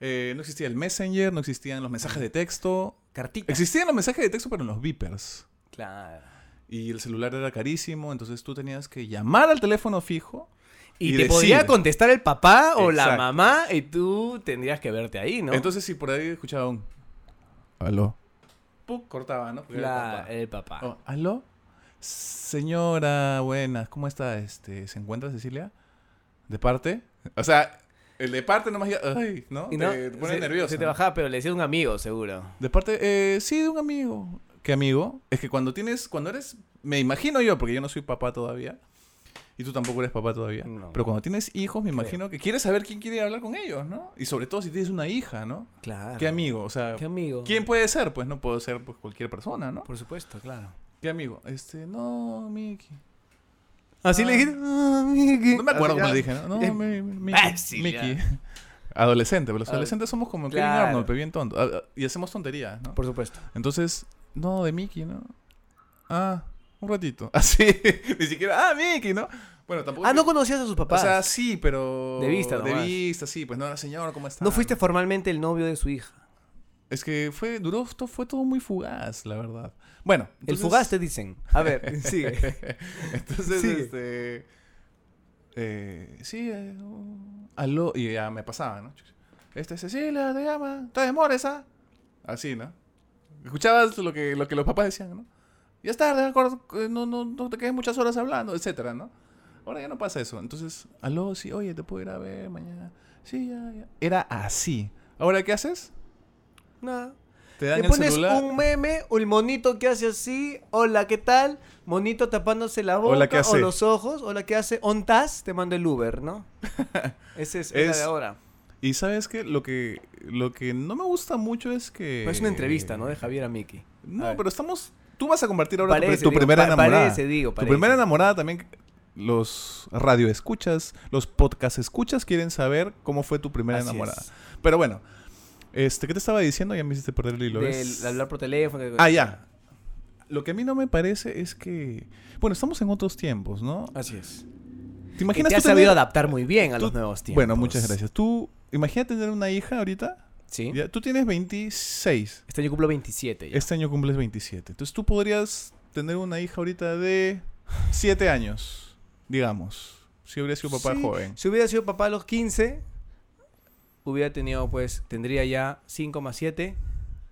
eh, no existía el Messenger, no existían los mensajes de texto. Cartita. Existían los mensajes de texto, pero en los beepers. Claro. Y el celular era carísimo, entonces tú tenías que llamar al teléfono fijo. Y, Y te decir- podía contestar el papá o la mamá y tú tendrías que verte ahí, ¿no? Entonces, si por ahí escuchaba un. Aló. Pum, cortaba, ¿no? Porque era el papá. el papá. Oh, ¿Aló? Señora, buenas, ¿cómo está? Este, ¿Se encuentra Cecilia? ¿De parte? O sea, el de parte nomás ya, ay, ¿no? Y no, te, te pone se, nervioso. se te bajaba, pero le decía un amigo, seguro. De parte, eh, sí, de un amigo. ¿Qué amigo? Es que cuando tienes, cuando eres, me imagino yo, porque yo no soy papá todavía, y tú tampoco eres papá todavía, No. pero cuando tienes hijos, me imagino que quieres saber quién quiere hablar con ellos, ¿no? Y sobre todo si tienes una hija, ¿no? Claro. ¿Qué amigo? O sea, ¿Qué amigo? ¿quién puede ser? Pues no puede ser pues, cualquier persona, ¿no? Por supuesto, claro. ¿Qué amigo? Este, no, Mickey. Así Ah. le ah, Mickey. No me acuerdo Así cómo le dije, ¿no? No, Eh, mi- mi- Mickey. Adolescente, pero los Ah, adolescentes somos como Kevin claro. Arnold, pero bien tonto. Ah, ah, Y hacemos tonterías, ¿no? Por supuesto. Entonces, no, de Mickey, ¿no? Ah, un ratito. Así, ni siquiera, ah, Mickey, ¿no? Bueno, tampoco. Ah, no conocías a sus O papás. sea, sí, pero. De vista De nomás. vista, sí, pues no, señor, ¿cómo está? no fuiste formalmente el novio de su hija. Es que fue, duró, fue todo muy fugaz, la verdad. Bueno. El fugaz te dicen. A ver, sigue. Entonces, Sigue. este. eh, sí, eh, aló. Y ya me pasaba, ¿no? Este, Cecilia, te llama. ¿Te demores, ah? Así, ¿no? Escuchabas lo que, lo que los papás decían, ¿no? Ya es tarde, acuerdo, eh, no, no, no te quedes muchas horas hablando, etcétera, ¿no? Ahora ya no pasa eso. Entonces, aló, sí, oye, te puedo ir a ver mañana. Sí, ya, ya. Era así. ¿Ahora qué haces? Nada. Te dan Le el pones celular. un meme, o el monito que hace así, hola, ¿qué tal? Monito tapándose la boca, Hola, ¿qué o hace? los ojos, hola, ¿qué hace? ¿Ontas? Te mando el Uber, ¿no? Ese es, es la de ahora. Y sabes que lo que lo que no me gusta mucho es que Pues es una entrevista, ¿no? De Javier a Miki. No, pero estamos tú vas a compartir ahora tu, Parece, tu digo, primera pa- enamorada. Parece, digo, tu parece. primera enamorada también los radio escuchas, los podcast escuchas quieren saber cómo fue tu primera Así enamorada. es. Pero bueno, este, ¿qué te estaba diciendo? Ya me hiciste perder el hilo. Del hablar por teléfono. Ah, ya. Lo que a mí no me parece es que bueno, estamos en otros tiempos, ¿no? Así es. ¿Te imaginas te has tener- sabido adaptar muy bien a tú- los nuevos tiempos. Bueno, muchas gracias. Tú imagínate tener una hija ahorita. Sí. Ya, tú tienes 26. Este año cumplo 27 ya. Este año cumples 27. Entonces tú podrías tener una hija ahorita de 7 años, digamos. Si hubiera sido papá Sí, joven. Si hubiera sido papá a los 15, hubiera tenido, pues, tendría ya 5 más 7,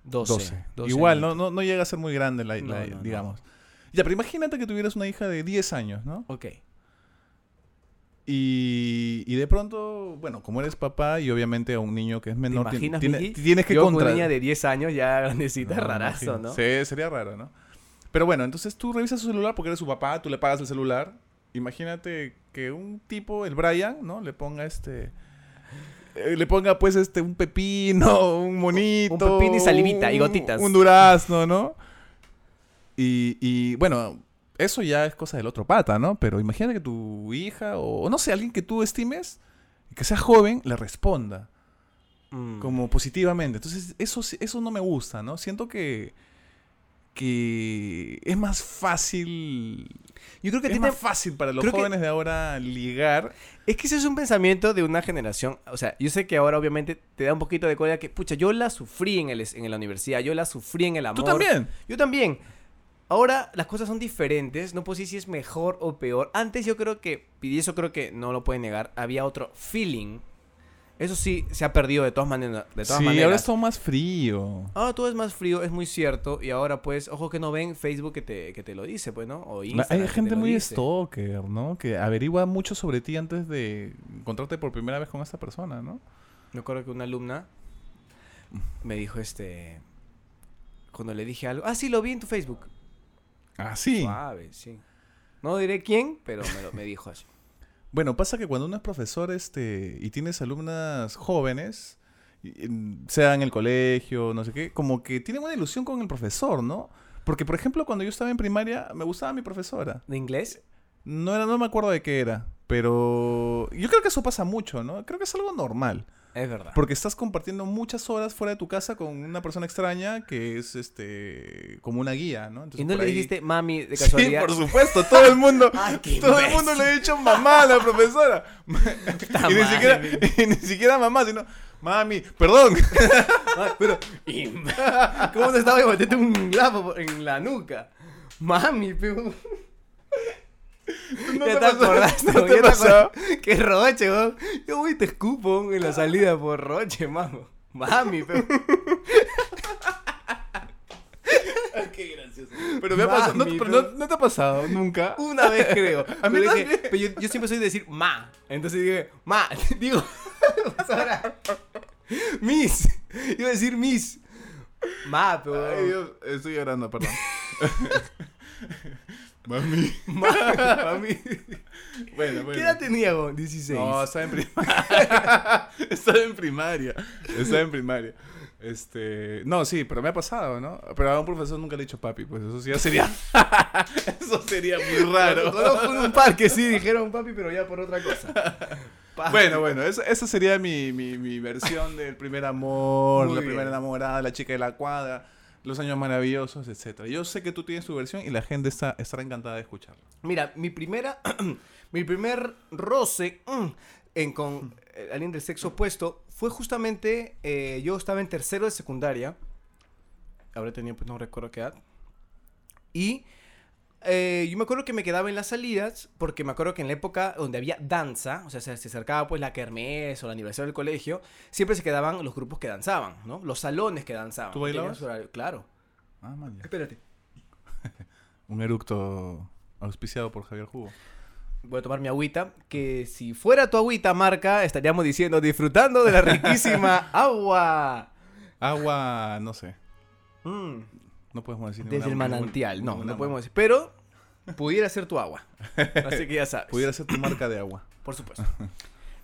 12. 12. 12 Igual, no, no, no llega a ser muy grande la, No, la- digamos. Ya, pero imagínate que tuvieras una hija de 10 años, ¿no? Ok. Y, y de pronto, bueno, como eres papá y obviamente a un niño que es ¿Te menor, ti- imaginas, tiene- Miki? tienes que contra... una niña de 10 años ya grandecita, No, rarazo. ¿no? Sí, sería raro, ¿no? Pero bueno, entonces tú revisas su celular porque eres su papá, tú le pagas el celular. Imagínate que un tipo, el Brian, ¿no? Le ponga este... eh, le ponga pues este un pepino, un monito. Un pepino y salivita y un- gotitas. Un durazno, ¿no? Y, y, bueno, eso ya es cosa del otro pata, ¿no? Pero imagínate que tu hija o, no sé, alguien que tú estimes, que sea joven, le responda Mm. como positivamente. Entonces, eso, sí- eso no me gusta, ¿no? Siento que, que es más fácil. Yo creo que Es tiene... más fácil para los creo que- jóvenes de ahora ligar. Es que ese es un pensamiento de una generación. O sea, yo sé que ahora obviamente te da un poquito de cólera que, pucha, yo la sufrí en, el, en la universidad, yo la sufrí en el amor. Tú también. Yo también. Ahora las cosas son diferentes, no puedo decir si es mejor o peor. Antes yo creo que, y eso creo que no lo pueden negar, había otro feeling. Eso sí se ha perdido de todas maneras. De todas sí, maneras. ahora es todo más frío. Ahora todo es más frío, es muy cierto. Y ahora pues, ojo que no ven Facebook que te, que te lo dice, pues, ¿no? O Instagram Hay gente muy dice. stalker, ¿no? Que averigua mucho sobre ti antes de encontrarte por primera vez con esta persona, ¿no? Me acuerdo que una alumna me dijo este... Cuando le dije algo, ah, sí, lo vi en tu Facebook. Ah, sí. Suave, sí. No diré quién, pero me, lo, me dijo así. Bueno, pasa que cuando uno es profesor este, y tienes alumnas jóvenes sea en el colegio, no sé qué, como que tienen una ilusión con el profesor, ¿no? Porque, por ejemplo, cuando yo estaba en primaria, me gustaba mi profesora. ¿De inglés? No, era, no me acuerdo de qué era, pero yo creo que eso pasa mucho, ¿no? Creo que es algo normal. Es verdad. Porque estás compartiendo muchas horas fuera de tu casa con una persona extraña que es este como una guía, ¿no? Entonces, ¿Y no le ahí- dijiste mami de Sí, casualidad? por supuesto, todo el mundo, Ay, todo el mundo le ha dicho mamá a la profesora. y, ni siquiera, y ni siquiera mamá, sino mami, perdón. Pero, y- ¿cómo te estaba metiendo un lapo en la nuca? Mami, pero... ¿No ya te te acordaste, ¿No te Ya acordaste. Qué roche, weón. Yo voy y te escupo en la salida por roche, mamo. Mami, pero... Qué gracioso. Pero me ha pasado, no, Mami, pero pero- no, no te ha pasado nunca. Una vez creo. A mí Pero dije- pero yo, yo siempre soy de decir ma. Entonces dije, ma. Digo, ahora, Miss. Iba a decir Miss. Ma, pero. Ay, Dios, estoy llorando, perdón. Mami. Ma, mami. Bueno, ¿Qué bueno. edad tenía, güey? 16. No, estaba en primaria. estaba en primaria. Estaba en primaria. Este, no, sí, pero me ha pasado, ¿no? Pero a un profesor nunca le he dicho papi, pues eso sí ya sería Eso sería muy raro. Conozco un par que sí dijeron papi, pero ya por otra cosa. Papi. Bueno, bueno, eso, esa sería mi, mi, mi versión del primer amor, Muy la bien. primera enamorada, la chica de la cuadra, los años maravillosos, etcétera. Yo sé que tú tienes tu versión y la gente está, estará encantada de escucharla. Mira, mi primera. mi primer roce mm, en, con eh, alguien del sexo opuesto fue justamente. eh, yo estaba en tercero de secundaria. Habré tenido, pues no recuerdo qué edad. Y. eh, yo me acuerdo que me quedaba en las salidas, porque me acuerdo que en la época donde había danza, o sea, se, se acercaba pues la kermés o el aniversario del colegio, siempre se quedaban los grupos que danzaban, ¿no? Los salones que danzaban. ¿Tú bailabas? Claro. Ah, man. Espérate. Un eructo auspiciado por Javier Jugo. Voy a tomar mi agüita, que si fuera tu agüita marca, estaríamos diciendo disfrutando de la riquísima agua. Agua, no sé. Mm, No podemos decir desde el manantial, no, no podemos decir. Pero pudiera ser tu agua. Así que ya sabes. Pudiera ser tu marca de agua. Por supuesto.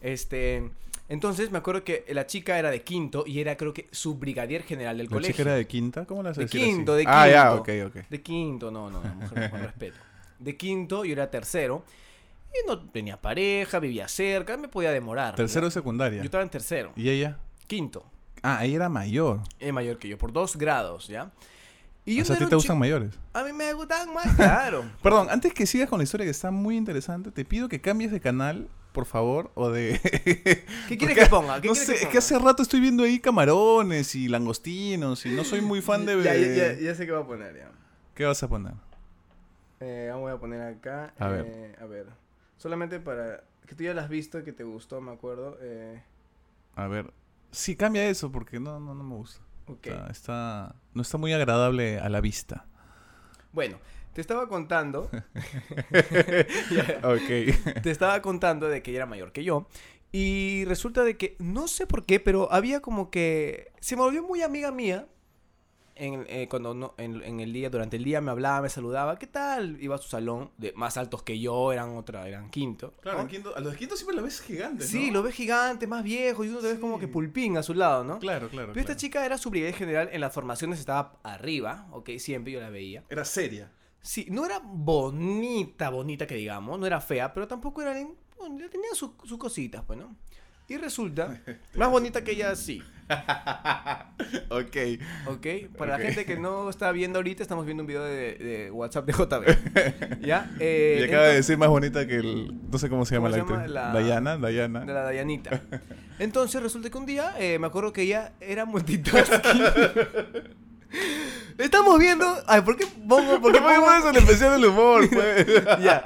Este, entonces me acuerdo que la chica era de quinto y era creo que subbrigadier general del ¿La colegio. chica era de quinta? ¿Cómo la haces De así? quinto, de Ah, ya, ok, quinto. ok. De quinto, no, no, no, mujer con respeto. De quinto, yo era tercero. Y no tenía pareja, vivía cerca, me podía demorar. Tercero ¿no? secundaria. Yo estaba en tercero. ¿Y ella? Quinto. Ah, ella era mayor. Es mayor que yo, por dos grados, ¿ya? Y yo o sea, no ¿a ti te gustan mayores? A mí me gustan más, claro. Perdón, antes que sigas con la historia que está muy interesante, te pido que cambies de canal, por favor, o de... ¿Qué quieres que ponga? ¿Qué no sé, que es que hace rato estoy viendo ahí camarones y langostinos y no soy muy fan de... Ya, ya, ya, ya sé qué voy a poner, ya. ¿Qué vas a poner? Eh, voy a poner acá. A ver. eh, A ver. Solamente para... Que tú ya la has visto, que te gustó, me acuerdo. Eh, A ver. Sí, cambia eso porque no, no, no me gusta. Ok. Está, está- no está muy agradable a la vista. Bueno, te estaba contando... Te estaba contando de que ella era mayor que yo. Y resulta de que, no sé por qué, pero había como que... Se me volvió muy amiga mía. En, eh, cuando no, en, en el día, durante el día me hablaba, me saludaba. ¿Qué tal? Iba a su salón, de, más altos que yo, eran otra, eran quinto. Claro, ¿no? en quinto, a los de quinto siempre lo ves gigante, Sí, ¿no? lo ves gigante, más viejo, y uno te ves como Sí. que pulpín a su lado, ¿no? Claro, claro. Pero esta claro. chica era su brigadier general, en las formaciones estaba arriba, ok, siempre yo la veía. Era seria. Sí, no era bonita, bonita que digamos, no era fea, pero tampoco era... bueno, tenía sus sus cositas, pues, ¿no? Y resulta, más bonita que ella sí, Ok. ¿ok? Para la gente que no está viendo ahorita, estamos viendo un video de, de WhatsApp de JB. ¿Ya? Eh, y acaba de decir más bonita que el... No sé cómo se llama ¿Cómo la se llama? La- Dayana, Dayana. de la Dayanita. Entonces resulta que un día eh, me acuerdo que ella era multitasking. Estamos viendo. Ay, ¿por qué pongo? ¿Por qué ¿Por qué pongo? pones el especial del humor, pues? ya.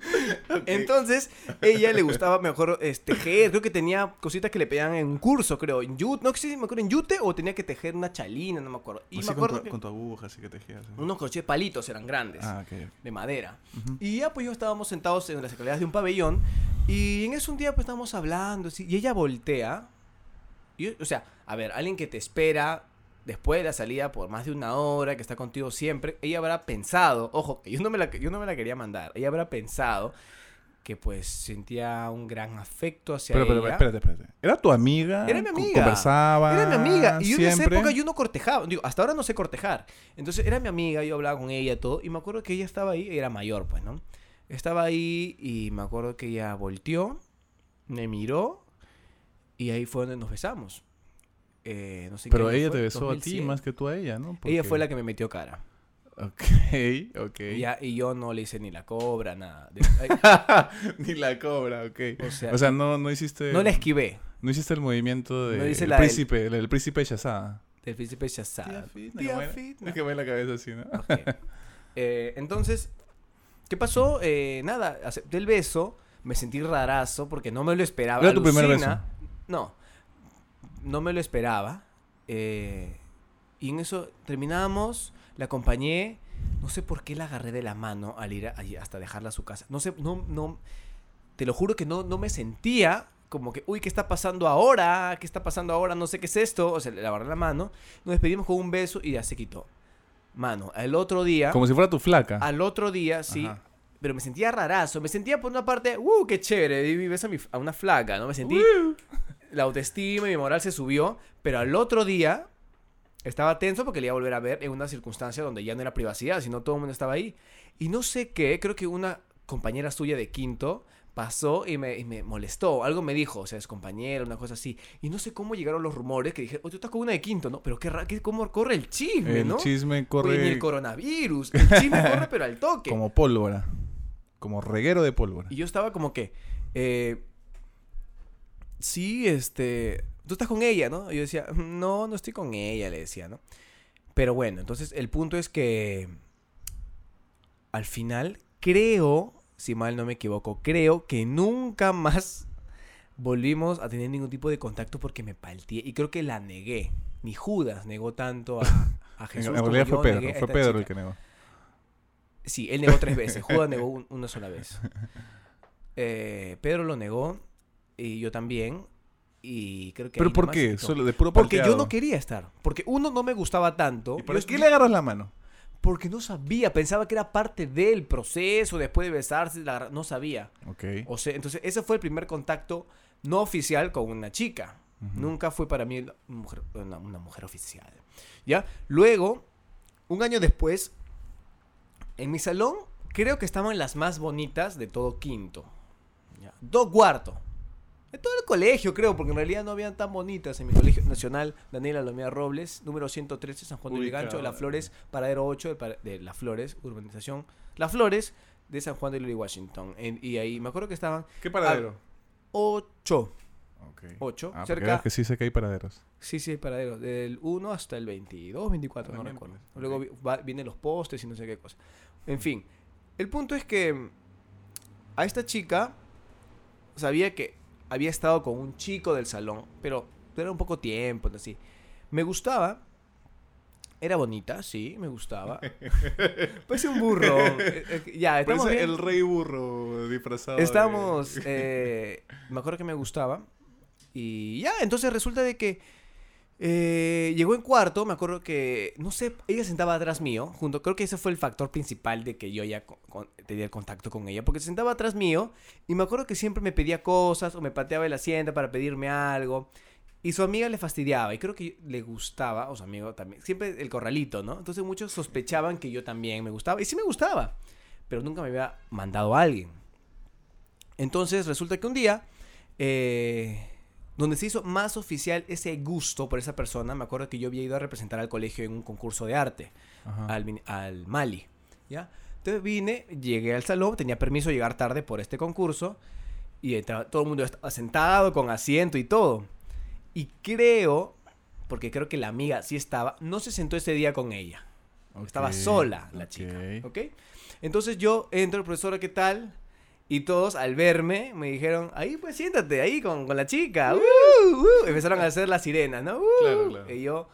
Entonces, ella le gustaba mejor este, tejer. Creo que tenía cositas que le pedían en un curso, creo. En Yute, no sé si me acuerdo, en Yute o tenía que tejer una chalina, no me acuerdo. Y Así me con, tu, con tu aguja, así que tejías. ¿eh? unos crochets palitos eran grandes, Ah, de madera. Y ya pues yo estábamos sentados en las escaleras de un pabellón y en eso un día pues estábamos hablando así, y ella voltea. Y, o sea, a ver, alguien que te espera después de la salida por más de una hora, que está contigo siempre, ella habrá pensado, ojo, yo no me la, yo no me la quería mandar, ella habrá pensado que pues sentía un gran afecto hacia Pero, pero, ella. espérate, espérate. ¿Era tu amiga? Era mi amiga. Conversaba. Era mi amiga. Y yo en esa siempre? época yo no cortejaba. Digo, hasta ahora no sé cortejar. Entonces era mi amiga, yo hablaba con ella y todo. Y me acuerdo que ella estaba ahí, era mayor, pues, ¿no? Estaba ahí y me acuerdo que ella volteó, me miró y ahí fue donde nos besamos. Eh, no sé Pero ella fue, te besó a ti 2100. más que tú a ella, ¿no? Ella fue la que me metió cara. Ok, ok. Y, ya- y yo no le hice ni la cobra, nada. De- Ni la cobra, ok. O sea- o sea no, no hiciste... no la esquivé No hiciste el movimiento de... No el del- príncipe, el, príncipe Shazada. del príncipe Shazad. Tía Es que me la cabeza así, ¿no? Ok. Eh, entonces, ¿qué pasó? Eh, nada, acepté el beso, me sentí rarazo porque no me lo esperaba. ¿Era tu primer Alucina. No, no me lo esperaba. eh, y en eso terminamos, la acompañé, no sé por qué la agarré de la mano al ir allí hasta dejarla a su casa. No sé, no, no, te lo juro que no, no me sentía como que, uy, ¿qué está pasando ahora? ¿Qué está pasando ahora? No sé qué es esto. O sea, le agarré la mano, nos despedimos con un beso y ya se quitó. Mano, el otro día, Como si fuera tu flaca. al otro día, sí, Ajá. pero me sentía rarazo. Me sentía por una parte, ¡uh, qué chévere! Y beso a, mi- a una flaca, ¿no? Me sentí, la autoestima y mi moral se subió, pero al otro día estaba tenso porque le iba a volver a ver en una circunstancia donde ya no era privacidad, sino todo el mundo estaba ahí. Y no sé qué, creo que una compañera suya de quinto pasó y me, y me molestó. Algo me dijo, o sea, es compañera, una cosa así. Y no sé cómo llegaron los rumores que dije, oye, tú estás con una de quinto, ¿no? Pero qué, cómo corre el chisme, el ¿no? chisme Oye, corre ni el coronavirus. El chisme corre, pero al toque. como pólvora. Como reguero de pólvora. Y yo estaba como que, eh, sí, este, tú estás con ella, ¿no? Y yo decía, no, no estoy con ella, le decía, ¿no? Pero bueno, entonces el punto es que al final creo, si mal no me equivoco, creo que nunca más volvimos a tener ningún tipo de contacto porque me palteé y creo que la negué. Ni Judas negó tanto a, Jesús. en realidad fue Pedro. Fue Pedro chica. el que negó. Sí, él negó tres veces. Judas negó un- una sola vez. Eh, Pedro lo negó y yo también. Y creo que. ¿Pero por qué? Solo de puro Porque yo no quería estar. Porque uno no me gustaba tanto. ¿Y Yo qué le agarras la mano? Porque no sabía. Pensaba que era parte del proceso. Después de besarse, la no sabía. Ok. O sea, entonces ese fue el primer contacto no oficial con una chica. Nunca fue para mí la mujer- una, una mujer oficial. ¿Ya? Luego, un año después, en mi salón, creo que estaban las más bonitas de todo quinto. ¿ya? Do cuarto. De todo el colegio, creo, porque en realidad no habían tan bonitas en mi colegio nacional. Daniela Lomía Robles, número 113, San Juan de Ubicado. Lurigancho, Las Flores, paradero 8 de, de Las Flores, urbanización Las Flores, de San Juan de Luri, Washington. En- y ahí me acuerdo que estaban ¿Qué paradero? 8. Ok. Ocho, Ah, cerca- que sí sé que hay paraderos. Sí, sí, paradero. Del 1 hasta el 22, 24, no recuerdo. pues, Luego ok. vi- va- vienen los postes y no sé qué cosa. En fin, el punto es que a esta chica sabía que había estado con un chico del salón, pero era un poco tiempo, así. Me gustaba. Era bonita, sí, me gustaba. Parece un burro. Eh, eh, ya, estamos Parece bien. el rey burro disfrazado. de- Estábamos, eh, me acuerdo que me gustaba. Y ya, entonces resulta de que eh, llegó en cuarto, me acuerdo que, no sé, ella sentaba atrás mío, junto, creo que ese fue el factor principal de que yo ya con- con- tenía contacto con ella, porque se sentaba atrás mío y me acuerdo que siempre me pedía cosas o me pateaba el asiento para pedirme algo. Y su amiga le fastidiaba y creo que le gustaba, o su amigo también, siempre el corralito, ¿no? Entonces muchos sospechaban que yo también me gustaba y sí me gustaba, pero nunca me había mandado a alguien. Entonces resulta que un día, eh, donde se hizo más oficial ese gusto por esa persona, me acuerdo que yo había ido a representar al colegio en un concurso de arte, al, Mali, ¿ya? Entonces vine, llegué al salón, tenía permiso de llegar tarde por este concurso, y entraba- todo el mundo estaba sentado, con asiento y todo. Y creo, porque creo que la amiga sí estaba, no se sentó ese día con ella. Estaba sola la chica. ¿Ok? Entonces yo entro, profesora, ¿qué tal? Y todos al verme me dijeron, ahí pues siéntate, ahí con, con la chica. Uh, uh. Empezaron a hacer la sirena, ¿no? Uh. Claro, claro. Y yo,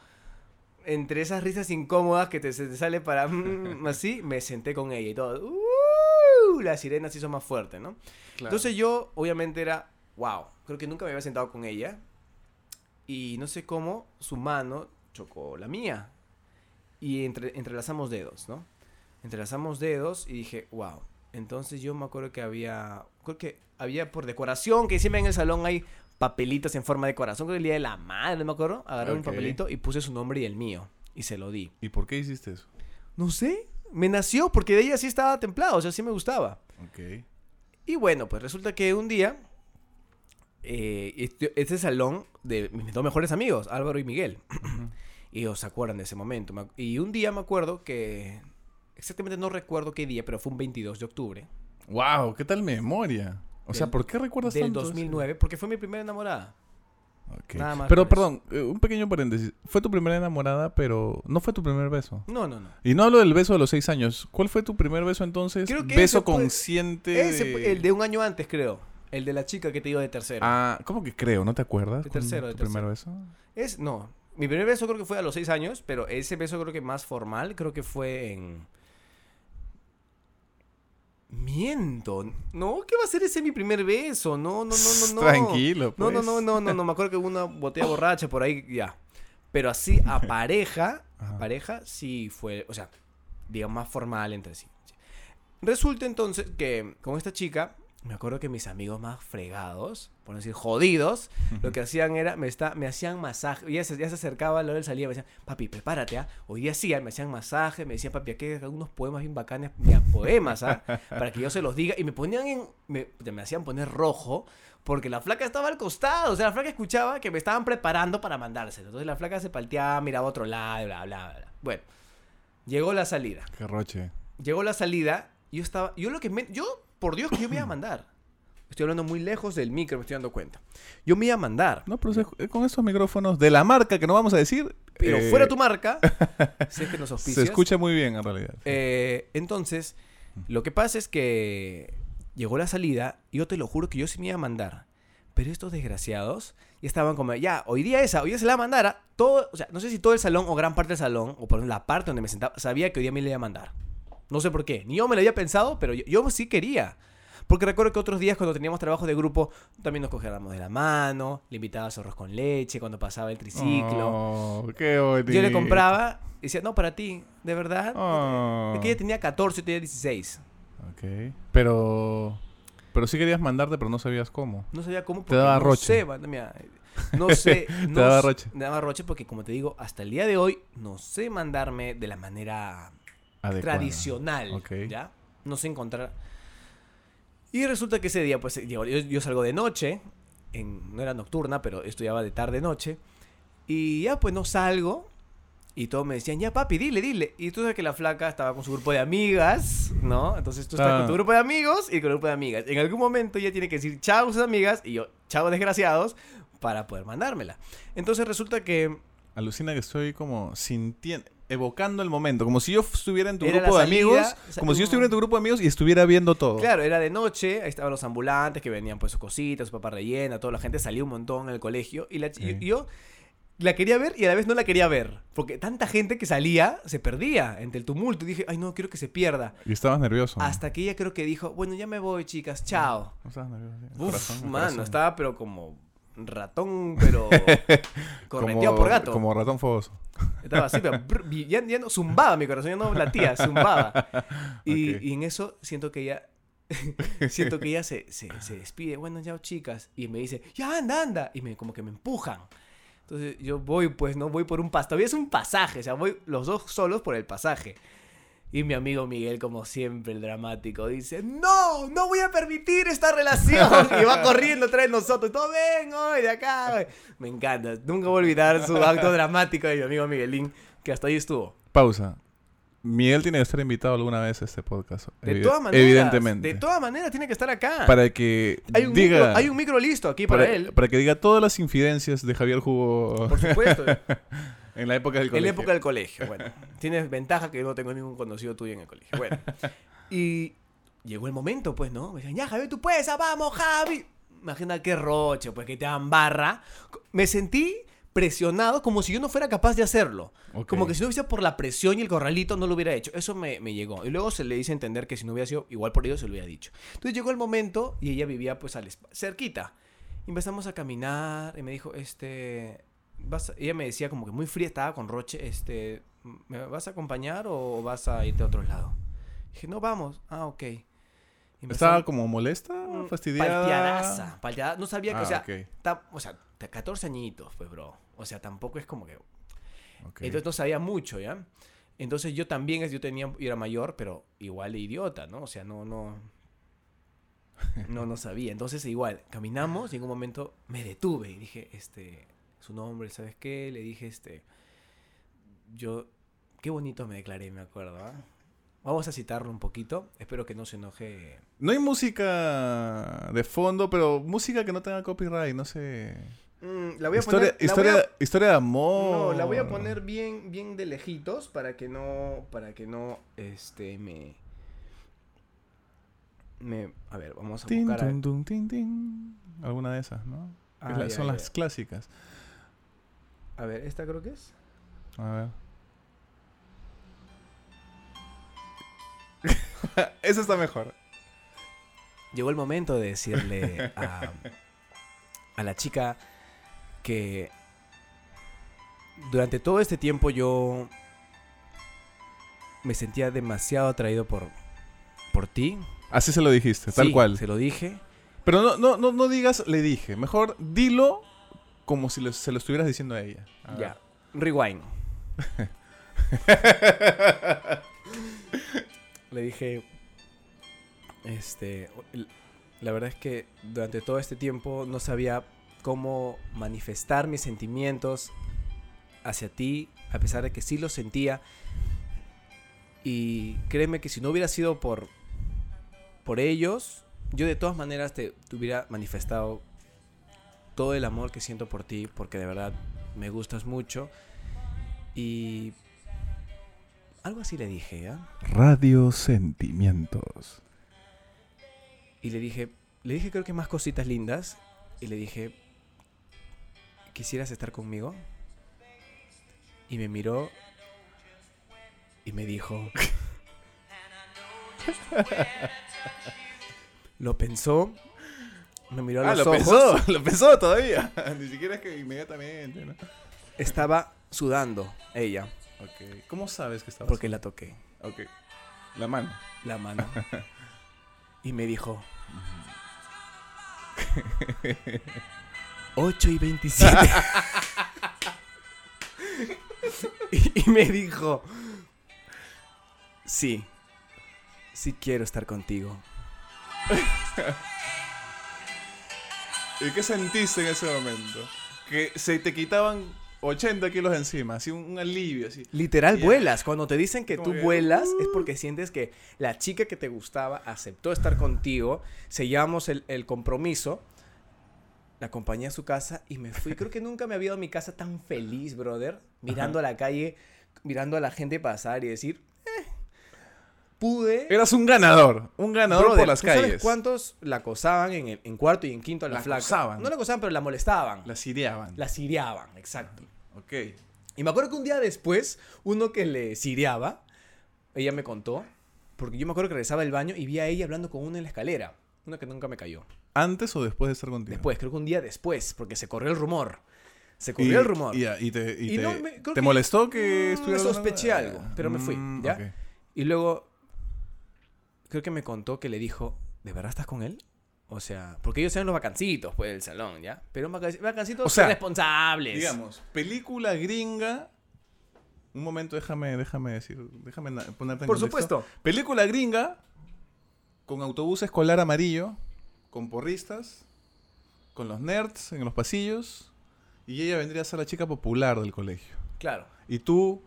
entre esas risas incómodas que te, te sale para mm, así, me senté con ella y todo. Uh, la sirena se hizo más fuerte, ¿no? Claro. Entonces yo, obviamente, era, wow, creo que nunca me había sentado con ella. Y no sé cómo su mano chocó la mía. Y entre, entrelazamos dedos, ¿no? Entrelazamos dedos y dije, wow. Entonces yo me acuerdo que había, creo que había por decoración, que siempre en el salón hay papelitos en forma de corazón, creo que el día de la madre, no me acuerdo, agarré un papelito y puse su nombre y el mío, y se lo di. ¿Y por qué hiciste eso? No sé, me nació porque de ella sí estaba templado, o sea, sí me gustaba. Ok. Y bueno, pues resulta que un día, eh, este, este salón de mis dos mejores amigos, Álvaro y Miguel, y se acuerdan de ese momento. Y un día me acuerdo que, exactamente no recuerdo qué día, pero fue un 22 de octubre Wow, ¿qué tal memoria? O sea, Del- ¿por qué recuerdas del tanto eso? 2009, porque fue mi primera enamorada. Ok. Nada más Pero eso. perdón, eh, un pequeño paréntesis. Fue tu primera enamorada, pero no fue tu primer beso. No, no, no. Y no hablo del beso de los seis años. ¿Cuál fue tu primer beso entonces? Creo que beso ese consciente. Ese de- fue el de un año antes, creo. El de la chica que te digo de tercero. Ah, ¿cómo que creo? ¿No te acuerdas? De tercero, de ¿Tu primer beso? Es, no. Mi primer beso creo que fue a los seis años, pero ese beso creo que más formal, creo que fue en... Miento. No, ¿qué va a ser ese mi primer beso? No, no, no, no, no. Tranquilo, No, no, pues. no, no, no, no. Me acuerdo que hubo una botella borracha por ahí, ya. Pero así, a pareja, a pareja, sí fue, o sea, digamos, más formal entre sí. Resulta entonces que con esta chica, me acuerdo que mis amigos más fregados, por no decir jodidos, lo que hacían era, me, está, me hacían masaje, ya se, ya se acercaba la hora del salida, me decían, papi, prepárate, ¿ah? Hoy día sí, ah", me hacían masaje, me decían, papi, aquí hay algunos poemas bien bacanes, ya, poemas, ¿ah? Para que yo se los diga, y me ponían en, me, me hacían poner rojo, porque la flaca estaba al costado, o sea, la flaca escuchaba que me estaban preparando para mandárselo, entonces la flaca se palteaba, miraba a otro lado, bla, bla, bla. Bueno, llegó la salida Qué roche. llegó la salida, yo estaba, yo lo que me, yo, por Dios que yo me iba a mandar. Estoy hablando muy lejos del micro, me estoy dando cuenta. Yo me iba a mandar, No, pero se- eh, con estos micrófonos de la marca que no vamos a decir. pero eh, fuera tu marca, si es que nos Se auspicias. escucha muy bien en realidad. Eh, entonces, lo que pasa es que llegó la salida y yo te lo juro que yo sí me iba a mandar. Pero estos desgraciados ya estaban como, ya, hoy día esa, hoy día se la mandara. Todo, o sea, no sé si todo el salón o gran parte del salón, o por ejemplo la parte donde me sentaba, sabía que hoy día me la iba a mandar. No sé por qué. Ni yo me lo había pensado, pero yo, yo sí quería. Porque recuerdo que otros días cuando teníamos trabajo de grupo, también nos cogíamos de la mano, le invitaba a arroz con leche cuando pasaba el triciclo. Oh, qué. Yo le compraba y decía, no, para ti, de verdad. Oh. Es que ella tenía 14, yo tenía 16. Ok. Pero. Pero sí querías mandarte, pero no sabías cómo. No sabía cómo. Te porque daba no roche. sé, mira, no sé. no daba s- roche. Me daba roche porque, como te digo, hasta el día de hoy no sé mandarme de la manera Adecuada. tradicional. Ok. ¿Ya? No sé encontrar. Y resulta que ese día, pues, yo, yo- yo salgo de noche. En, no era nocturna, pero estudiaba de tarde-noche. Y ya, pues, no salgo. Y todos me decían, ya, papi, dile, dile. Y tú sabes que la flaca estaba con su grupo de amigas, ¿no? Entonces tú estás Ah. con tu grupo de amigos y con el grupo de amigas. En algún momento ella tiene que decir chao a sus amigas y yo, chao desgraciados, para poder mandármela. Entonces resulta que Alucina que estoy como sintiendo, evocando el momento, como si yo estuviera en tu Era grupo de salida, amigos, o sea, como si yo estuviera en tu grupo de amigos y estuviera viendo todo. Claro, era de noche, ahí estaban los ambulantes que venían pues sus cositas, su papá rellena, toda la gente salía un montón en el colegio y la, y yo la quería ver y a la vez no la quería ver, porque tanta gente que salía se perdía entre el tumulto y dije, ay no, quiero que se pierda. Y estabas nervioso. ¿no? Hasta que ella creo que dijo, bueno, ya me voy chicas, chao. ¿No estabas nervioso? Uf, corazón, mano, corazón. estaba pero como ratón, pero correteado por gato. Como ratón fogoso. Estaba así, pero brr, y ya, ya no, zumbaba mi corazón, ya no latía, zumbaba. Y, y en eso siento que ella, siento que ella se, se, se despide, bueno, ya chicas, y me dice, ya anda, anda, y me, como que me empujan. Entonces yo voy, pues, no voy por un pasaje, todavía es un pasaje, o sea, voy los dos solos por el pasaje. Y mi amigo Miguel, como siempre, el dramático, dice, no, no voy a permitir esta relación. Y va corriendo tras de nosotros, todo ven hoy de acá. güey". Me encanta, nunca voy a olvidar su acto dramático de mi amigo Miguelín, que hasta ahí estuvo. Pausa. Miguel tiene que estar invitado alguna vez a este podcast. De todas maneras, Evidentemente. de todas maneras tiene que estar acá. Para que hay, un diga... micro, hay un micro listo aquí para, él, Para que diga todas las infidencias de Javier Jugo por supuesto. en la época del en colegio. la época del colegio. Bueno, tienes ventaja que no tengo ningún conocido tuyo en el colegio. Bueno, y llegó el momento, pues, ¿no? Me decían, ya, Javi, tú puedes, vamos, Javi. Imagina qué roche, pues, que te dan barra. Me sentí presionado como si yo no fuera capaz de hacerlo. Ok. Como que si no hubiese por la presión y el corralito no lo hubiera hecho. Eso me, me llegó. Y luego se le hice entender que si no hubiera sido igual por ello se lo hubiera dicho. Entonces llegó el momento y ella vivía pues al cerquita. Y empezamos a caminar y me dijo, este, vas a-" ella me decía como que muy fría, estaba con Roche, este, ¿me vas a acompañar o vas a irte a otro lado? Dije, no, vamos. Ah, ok. ¿Estaba como molesta? Mm, ¿Fastidiada? Palteadaza, palteada. No sabía que, Ah, o sea, ok, ta- o sea, te- 14 añitos, pues, bro. O sea, tampoco es como que... Entonces no sabía mucho, ¿ya? Entonces yo también, yo tenía, yo era mayor, pero igual de idiota, ¿no? O sea, no, no... No, no sabía. Entonces igual, caminamos y en un momento me detuve y dije, este, su nombre, ¿sabes qué? Le dije, este, yo, qué bonito me declaré, me acuerdo, ¿ah? Vamos a citarlo un poquito. Espero que no se enoje. No hay música de fondo, pero música que no tenga copyright, no sé. Mm, la voy a historia, poner... la historia, voy a- historia de amor. No, la voy a poner bien, bien de lejitos para que no, para que no, este, me, me, a ver, vamos a Tin, buscar. a- tun, tun, tin, tin. Alguna de esas, ¿no? Ah, la- ya, son ya. las clásicas. A ver, esta creo que es. A ver. Esa está mejor. Llegó el momento de decirle a, a la chica que durante todo este tiempo yo me sentía demasiado atraído por, por ti. Así se lo dijiste, tal Sí, cual. Se lo dije. Pero no, no, no, no digas le dije. Mejor dilo como si lo- se lo estuvieras diciendo a ella. A Ya. Rewind. Le dije, este, la verdad es que durante todo este tiempo no sabía cómo manifestar mis sentimientos hacia ti, a pesar de que sí los sentía. Y créeme que si no hubiera sido por, por ellos, yo de todas maneras te, te hubiera manifestado todo el amor que siento por ti, porque de verdad me gustas mucho. Y algo así le dije, ¿ah? Radio Sentimientos. Y le dije, le dije creo que más cositas lindas. Y le dije, ¿quisieras estar conmigo? Y me miró y me dijo... lo pensó, me miró a Ah, los lo ojos, pensó, lo pensó todavía. Ni siquiera es que inmediatamente, ¿no? estaba sudando ella, Ok. ¿Cómo sabes que estaba porque la toqué, Ok. La mano. la mano. Y me dijo... 8 y 27. y, y me dijo, sí, sí quiero estar contigo. ¿Y qué sentiste en ese momento? Que se te quitaban 80 kilos encima, así un, un alivio, así. Literal, vuelas. Cuando te dicen que Como tú que, vuelas, es uh. porque sientes que la chica que te gustaba aceptó estar contigo, sellamos el, el compromiso, la acompañé a su casa y me fui. Creo que nunca me había ido a mi casa tan feliz, brother, mirando a la calle, mirando a la gente pasar y decir, pude... Eras un ganador, un ganador Brother, por las ¿tú sabes calles. cuántos la acosaban en, el- en cuarto y en quinto a la, La flaca? acosaban. No la acosaban, pero la molestaban. La siriaban. La siriaban, exacto. Ok. Y me acuerdo que un día después, uno que le siriaba, ella me contó, porque yo me acuerdo que regresaba del baño y vi a ella hablando con uno en la escalera. Uno que nunca me cayó. ¿Antes o después de estar contigo? Después, creo que un día después, porque se corrió el rumor. Se Y- corrió el rumor. Y, y te, y Y te- no me- ¿te que- molestó que Mm, estuviera sospeché hablando? algo, pero me fui, Mm, ¿ya? ok. Y luego, creo que me contó que le dijo, ¿de verdad estás con él? O sea, porque ellos eran los vacancitos, pues, del salón, ¿ya? Pero vaca- vacancitos O sea, responsables. Digamos, película gringa. Un momento, déjame, déjame decir, déjame ponerte en Por contexto. supuesto. Película gringa con autobús escolar amarillo, con porristas, con los nerds en los pasillos y ella vendría a ser la chica popular del colegio. Claro. Y tú,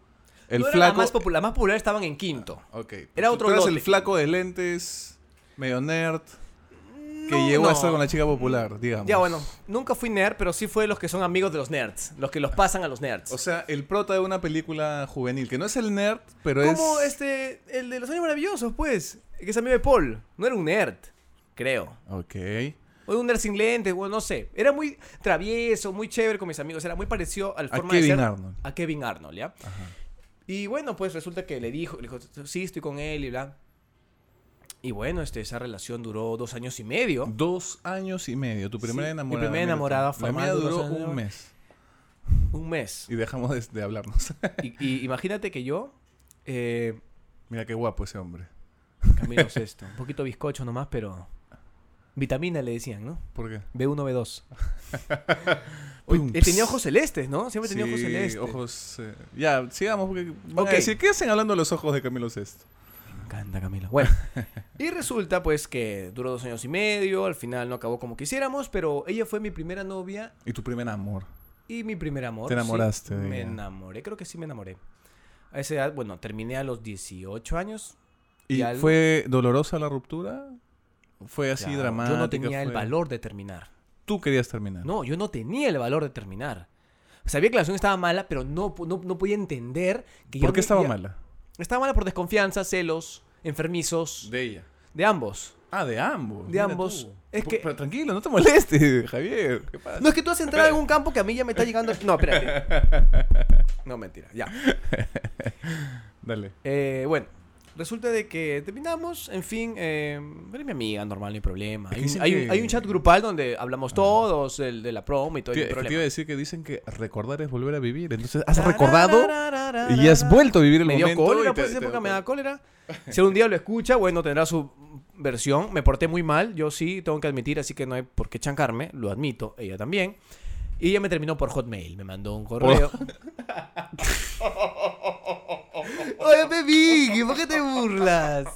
el No era la flaco, más popular, la más popular estaban en quinto. Ok. Era otro tú eras lote. el flaco de lentes, medio nerd, que No, llegó a no. estar con la chica popular, digamos. Ya, bueno, nunca fui nerd, pero sí fue los que son amigos de los nerds. Los que los pasan a los nerds. O sea, el prota de una película juvenil, que no es el nerd, pero Como es... este, el de los años maravillosos, pues. Que es amigo de Paul. No era un nerd, creo. Ok. O era un nerd sin lentes, bueno, no sé. Era muy travieso, muy chévere con mis amigos. Era muy parecido al A forma de Kevin ser. Arnold. A Kevin Arnold, ¿ya? Ajá. Y bueno, pues resulta que le dijo, le dijo, sí, estoy con él y bla. Y bueno, este, esa relación duró dos años y medio. Dos años y medio, tu primera Sí, mi enamorada. primera enamorada fue La mía duró un mes. Un mes. Y dejamos de, de hablarnos. Y, y imagínate que yo... eh, Mira qué guapo ese hombre. Camilo Sesto. Un poquito bizcocho nomás, pero... Vitamina le decían, ¿no? ¿Por qué? B1, B2. Oye, Pum, él tenía ojos celestes, ¿no? Siempre tenía ojos celestes. ojos, eh, Ya, sigamos. Porque van decir, ¿qué hacen hablando de los ojos de Camilo Sesto? Me encanta Camilo. Bueno, y resulta pues que duró dos años y medio, al final no acabó como quisiéramos, pero ella fue mi primera novia Y tu primer amor. y mi primer amor. Te enamoraste sí. de me ella. enamoré, creo que sí me enamoré. A esa edad, bueno, terminé a los 18 años. ¿Y fue dolorosa la ruptura? ¿Fue así Claro, dramática? Yo no tenía el valor de terminar. Tú querías terminar. No, yo no tenía el valor de terminar. Sabía que la relación estaba mala, pero no, no, no podía entender que ¿Por qué me- estaba ya- mala? Estaba mala por desconfianza, celos, enfermizos, De ella. de ambos. Ah, de ambos. De ambos. tú. Es que- Pero tranquilo, no te molestes, Javier. ¿Qué pasa? No es que tú has entrado en un campo que a mí ya me está llegando. No, espérate. No, mentira, ya. Dale. Eh, bueno, resulta de que terminamos, en fin, eh, eres mi amiga, normal, no hay problema. Hay un, hay que- hay un chat grupal donde hablamos todos el, de la promo y todo Te, te iba a decir que dicen que recordar es volver a vivir. Entonces, has recordado y has vuelto a vivir el Me dio momento. cólera, y te- pues esa te- época me da cólera. Si algún día lo escucha, bueno, tendrá su versión. Me porté muy mal, yo sí, tengo que admitir, así que no hay por qué chancarme, lo admito, ella también. Y ella me terminó por Hotmail, me mandó un correo. Oye, Pepi, ¿por qué te burlas?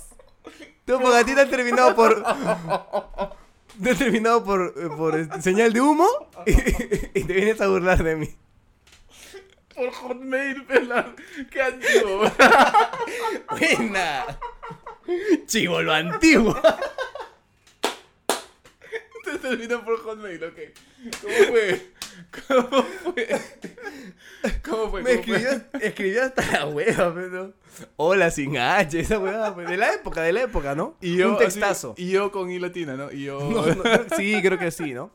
Tú, porque a ti te han terminado por... Te han terminado por, eh, por este, señal de humo y, y te vienes a burlar de mí. Por Hotmail, pela. Qué antiguo. Buena. Chivo lo antiguo. Te terminó por Hotmail, ok. ¿Cómo fue? ¿Cómo fue? ¿Cómo fue? Me escribió, escribió hasta la hueva, pero. Hola sin H, esa hueva, pues, de la época, de la época, ¿no? Y yo, Un textazo. así- y yo con I latina, ¿no? Y yo. No, no, sí, creo que sí, ¿no?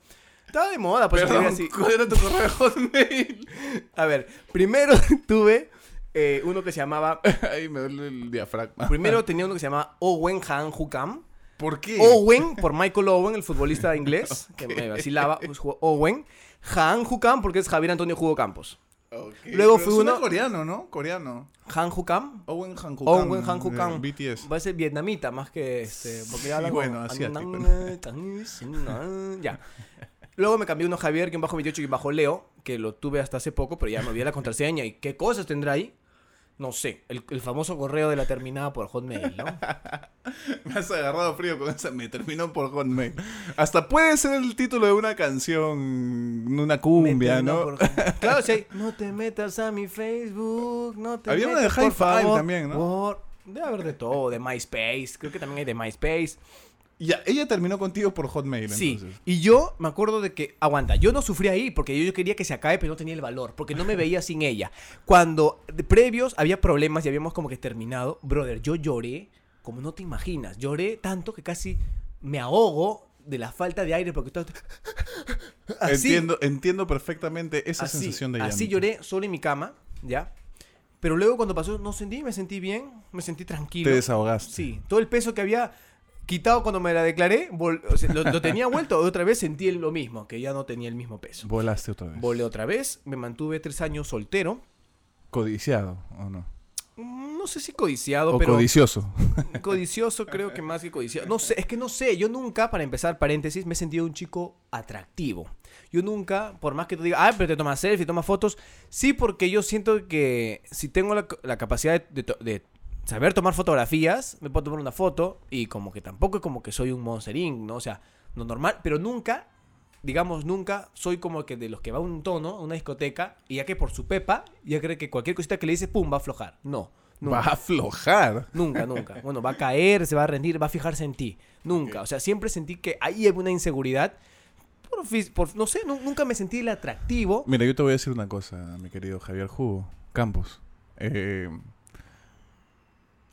Estaba de moda, pues Perdón, así. ¿Cuál era tu correo de Hotmail? A ver, primero tuve eh, uno que se llamaba. Ay, me duele el diafragma. Primero tenía uno que se llamaba Owen Han Hukam. ¿Por qué? Owen, por Michael Owen, el futbolista inglés, que me vacilaba, pues, Owen. Han Hukam, porque es Javier Antonio Jugo Campos. Luego pero fue uno- coreano, ¿no? Coreano. Han Hukam. Owen Han Hukam. Owen Han Hukam. eh, BTS. Va a ser vietnamita más que este. Porque habla Sí, bueno, asiático, Ya. Luego me cambié uno Javier, que bajo 28 y bajo Leo, que lo tuve hasta hace poco, pero ya me olvidé la contraseña. ¿Y qué cosas tendrá ahí? No sé. El, el famoso correo de la terminada por Hotmail, ¿no? Me has agarrado frío con esa. Me terminó por Hotmail. Hasta puede ser el título de una canción, una cumbia, ¿no? por. Claro, sí. No te metas a mi Facebook, no te Había una metas, de High por Five favor, también, ¿no? por- Debe haber de todo, de MySpace. Creo que también hay de MySpace. Ya, ella terminó contigo por Hotmail, Sí, entonces. y yo me acuerdo de que, aguanta, yo no sufrí ahí porque yo, yo quería que se acabe, pero no tenía el valor, porque no me veía sin ella. Cuando de previos había problemas y habíamos como que terminado, brother, yo lloré como no te imaginas. Lloré tanto que casi me ahogo de la falta de aire porque estaba... Así, Entiendo, entiendo perfectamente esa así, sensación de llanto. Así lloré solo en mi cama, ¿ya? Pero luego cuando pasó, no sentí, me sentí bien, me sentí tranquilo. Te desahogaste. Sí, todo el peso que había quitado cuando me la declaré, vol- o sea, lo, lo tenía vuelto, otra vez sentí lo mismo, que ya no tenía el mismo peso. Volaste otra vez. Volé otra vez, me mantuve tres años soltero. Codiciado, ¿o no? Mm, No sé si codiciado, O pero codicioso. codicioso creo que más que codiciado. No sé, es que no sé, yo nunca, para empezar paréntesis, me he sentido un chico atractivo. Yo nunca, por más que tú digas, ah, pero te tomas selfie, tomas fotos, sí, porque yo siento que si tengo la, la capacidad de, de to- de saber tomar fotografías, me puedo tomar una foto y como que tampoco es como que soy un monsterín, ¿no? O sea, no normal, pero nunca, digamos, nunca soy como que de los que va a un tono, a una discoteca, y ya que por su pepa, ya cree que cualquier cosita que le dice, pum, va a aflojar. No. nunca. Va a aflojar. Nunca, nunca. Bueno, va a caer, se va a rendir, va a fijarse en ti. Nunca. O sea, siempre sentí que ahí hay una inseguridad. Por, por- no sé, nu- nunca me sentí el atractivo. Mira, yo te voy a decir una cosa, mi querido Javier Jugo Campos. Eh,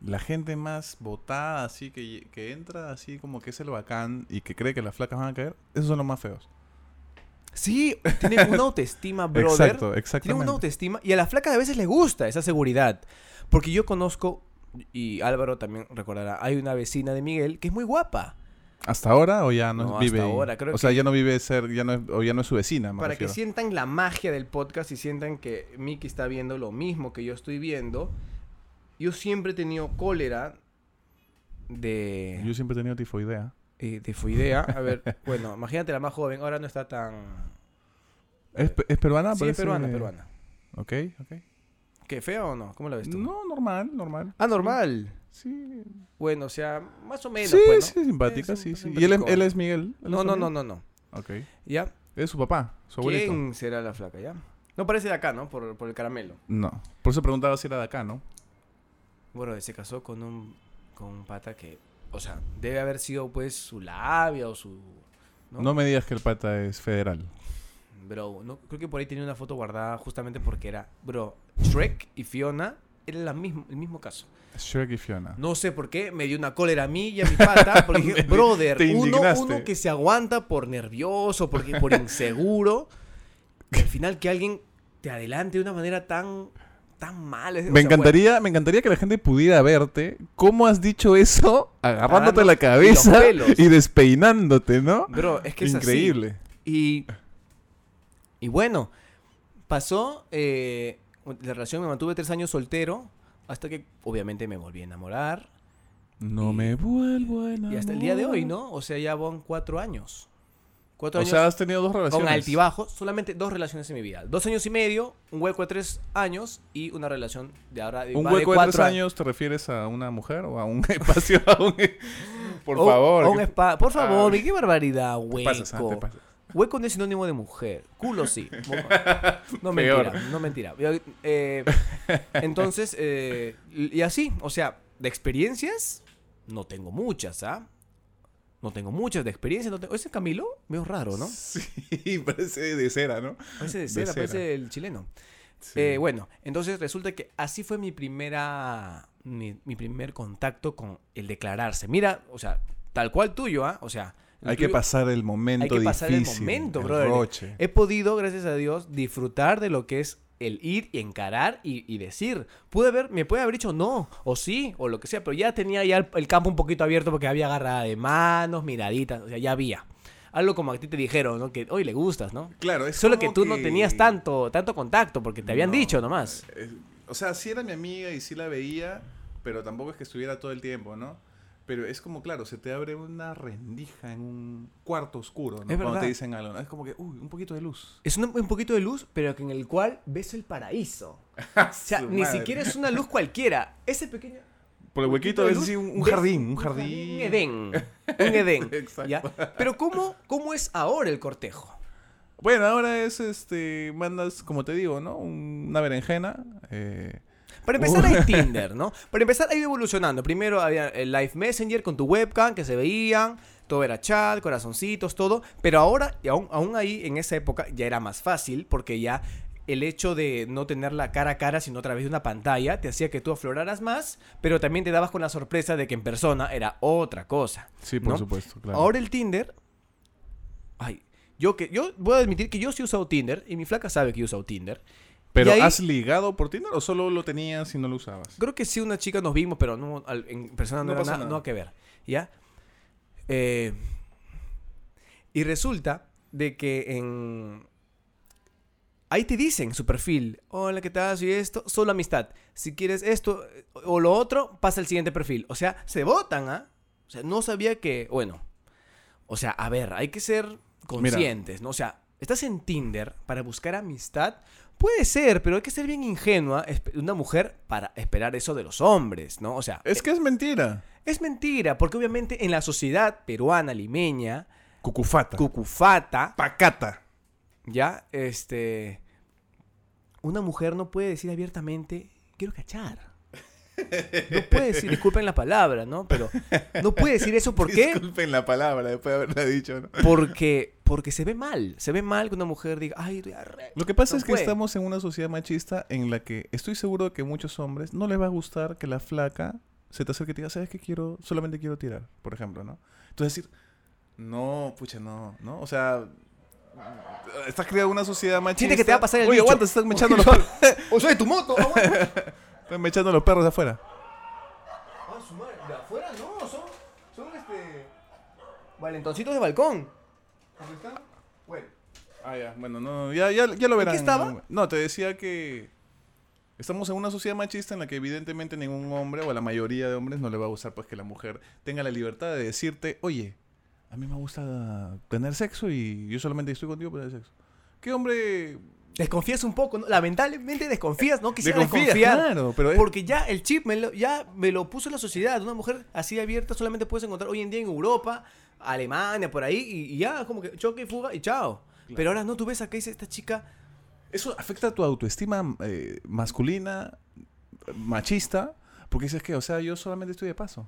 la gente más votada, así que, que entra así como que es el bacán y que cree que las flacas van a caer, esos son los más feos. Sí, tienen una autoestima, brother. Exacto, Tienen exactamente. una autoestima. Y a la flaca a veces le gusta esa seguridad. Porque yo conozco, y Álvaro también recordará, hay una vecina de Miguel que es muy guapa. ¿Hasta ahora o ya no, No, vive? hasta ahora, creo o sea, ya no vive ser, ya no es, o ya no es su vecina, me Para que sientan la magia del podcast y sientan que Miki está viendo lo mismo que yo estoy viendo, yo siempre he tenido cólera de, Yo siempre he tenido tifoidea. eh, tifoidea. A ver, bueno, imagínate la más joven, ahora no está tan... ¿Es, pe- es peruana? sí, es peruana, peruana. Ok, ok. ¿Qué, fea o no? ¿Cómo la ves tú? No, normal, normal. Ah, normal. Sí. Bueno, o sea, más o menos, sí, pues, sí, simpática, Es sí, sí. ¿Y él es, él es Miguel? ¿Él No, es no, no, no, no. Ok. ¿Ya? Es su papá, su abuelito. ¿Quién será la flaca, ya? No parece de acá, ¿no? Por, por el caramelo. No. Por eso preguntaba si era de acá, ¿no? Bueno, se casó con un, con un pata que, o sea, debe haber sido pues su labia o su... ¿No? ¿no? me digas que el pata es federal. Bro, no, creo que por ahí tenía una foto guardada justamente porque era, bro, Shrek y Fiona era la mismo, el mismo caso. Shrek y Fiona. No sé por qué, me dio una cólera a mí y a mi pata, porque dije, brother, uno, uno que se aguanta por nervioso, porque, por inseguro, y al final que alguien te adelante de una manera tan, tan Me sea, encantaría, me encantaría que la gente pudiera verte cómo has dicho eso agarrándote Agarrando la cabeza y despeinándote, ¿no? bro, es que es así. Increíble. Y, y bueno, pasó, eh, la relación me mantuve tres años soltero, hasta que obviamente me volví a enamorar. No Y- me vuelvo a enamorar. Y hasta el día de hoy, ¿no? O sea, ya van cuatro años. Cuatro O años sea, has tenido dos relaciones. con altibajos, solamente dos relaciones en mi vida. Dos años y medio, un hueco de tres años y una relación de ahora de, ¿Un de hueco de, cuatro tres años te refieres a una mujer o a un espacio? a un- Por O- favor. un ¿qué spa- Por favor, Ah. qué barbaridad, te hueco. pasas, ah, te pasas? Hueco no es sinónimo de mujer. Culo sí. No Peor. mentira, no mentira. Eh, entonces, eh, y así, o sea, de experiencias, no tengo muchas, ¿ah? No tengo muchas de. No tengo... Ese Camilo, medio raro, ¿no? Sí, parece de cera, ¿no? Parece de De cera, cera. parece el chileno. Sí. Eh, bueno, entonces resulta que así fue mi primera. Mi, mi primer contacto con el declararse. Mira, o sea, tal cual tuyo, ¿ah? O sea. Hay que pasar el momento hay que pasar el momento, el brother. roche. He podido, gracias a Dios, disfrutar de lo que es el ir y encarar y, y decir. Pude haber, me puede haber dicho no, o sí, o lo que sea, pero ya tenía ya el, el campo un poquito abierto porque había agarrada de manos, miraditas, o sea, ya había. Algo como a ti te dijeron, ¿no? Que hoy le gustas, ¿no? Claro, es Solo que tú no tenías tanto, tanto contacto porque te habían No, dicho nomás. eh, o sea, sí era mi amiga y sí la veía, pero tampoco es que estuviera todo el tiempo, ¿no? Pero es como, claro, se te abre una rendija en un cuarto oscuro, ¿no? Es Cuando verdad. te dicen algo, ¿no? Es como que, uy, un poquito de luz. Es un, un poquito de luz, pero que en el cual ves el paraíso. O sea, Su ni madre. siquiera es una luz cualquiera. Ese pequeño... Por el huequito luz, así un, un jardín, un jardín. Un Edén. Un Edén. Exacto. ¿ya? Pero ¿cómo, ¿cómo es ahora el cortejo? Bueno, ahora es, este, mandas, como te digo, ¿no? Un- una berenjena. eh, Para empezar Uh. hay Tinder, ¿no? Para empezar ha ido evolucionando. Primero había el Live Messenger con tu webcam que se veían, todo era chat, corazoncitos, todo. Pero ahora, y aún, aún ahí en esa época ya era más fácil porque ya el hecho de no tenerla cara a cara sino a través de una pantalla te hacía que tú afloraras más, pero también te dabas con la sorpresa de que en persona era otra cosa. sí, por ¿no? supuesto, claro. Ahora el Tinder. Ay, yo que yo voy a admitir que yo sí he usado Tinder y mi flaca sabe que yo he usado Tinder. ¿Pero ahí- has ligado por Tinder o solo lo tenías y no lo usabas? Creo que sí, una chica nos vimos, pero no, al- en persona no, No era nada, nada. no que ver. ¿Ya? Eh, y resulta de que en. Ahí te dicen en su perfil, hola, ¿qué tal? Soy esto, solo amistad. Si quieres esto eh, o lo otro, pasa al siguiente perfil. O sea, se votan, ¿ah? O sea, no sabía que, bueno, o sea, a ver, hay que ser conscientes, ¿no? O sea, estás en Tinder para buscar amistad, puede ser, pero hay que ser bien ingenua una mujer para esperar eso de los hombres, ¿no? O sea, Es que es mentira. es mentira, porque obviamente en la sociedad peruana, limeña, Cucufata. cucufata, Pacata. ya, este, una mujer no puede decir abiertamente, quiero cachar. No puede decir, disculpen la palabra, ¿no? Pero no puede decir eso, ¿por qué? Disculpen la palabra después de haberla dicho, ¿no? Porque, porque se ve mal, se ve mal que una mujer diga, ay, estoy arrecho". Lo que pasa No es que estamos en una sociedad machista en la que estoy seguro de que muchos hombres no les va a gustar que la flaca se te acerque y te diga, ¿sabes qué quiero? Solamente quiero tirar, por ejemplo, ¿no? Entonces decir, no, pucha, no, ¿no? O sea, estás creando una sociedad machista. Siente que te va a pasar el Oye, bicho. aguanta, se están echando los. ¡O soy tu moto! Están echando los perros de afuera. Ah, su madre, de afuera no, son, son este. Valentoncitos de balcón. ¿Dónde están? Bueno. Ah, ya, bueno, no, ya, ya, ya lo verán. qué estaba? No, te decía que Estamos en una sociedad machista en la que evidentemente ningún hombre o a la mayoría de hombres no le va a gustar pues que la mujer tenga la libertad de decirte, oye, a mí me gusta tener sexo y yo solamente estoy contigo para tener sexo. ¿Qué hombre Desconfías un poco, ¿no? Lamentablemente desconfías, no quisiera desconfía? desconfiar. Claro, pero es- Porque ya el chip me lo, ya me lo puso la sociedad. Una mujer así abierta solamente puedes encontrar hoy en día en Europa, Alemania, por ahí, y, y ya, como que choque y fuga y chao. Pero ahora no, tú ves acá dice esta chica. Eso afecta a tu autoestima eh, masculina, machista, porque dices que, o sea, yo solamente estoy de paso.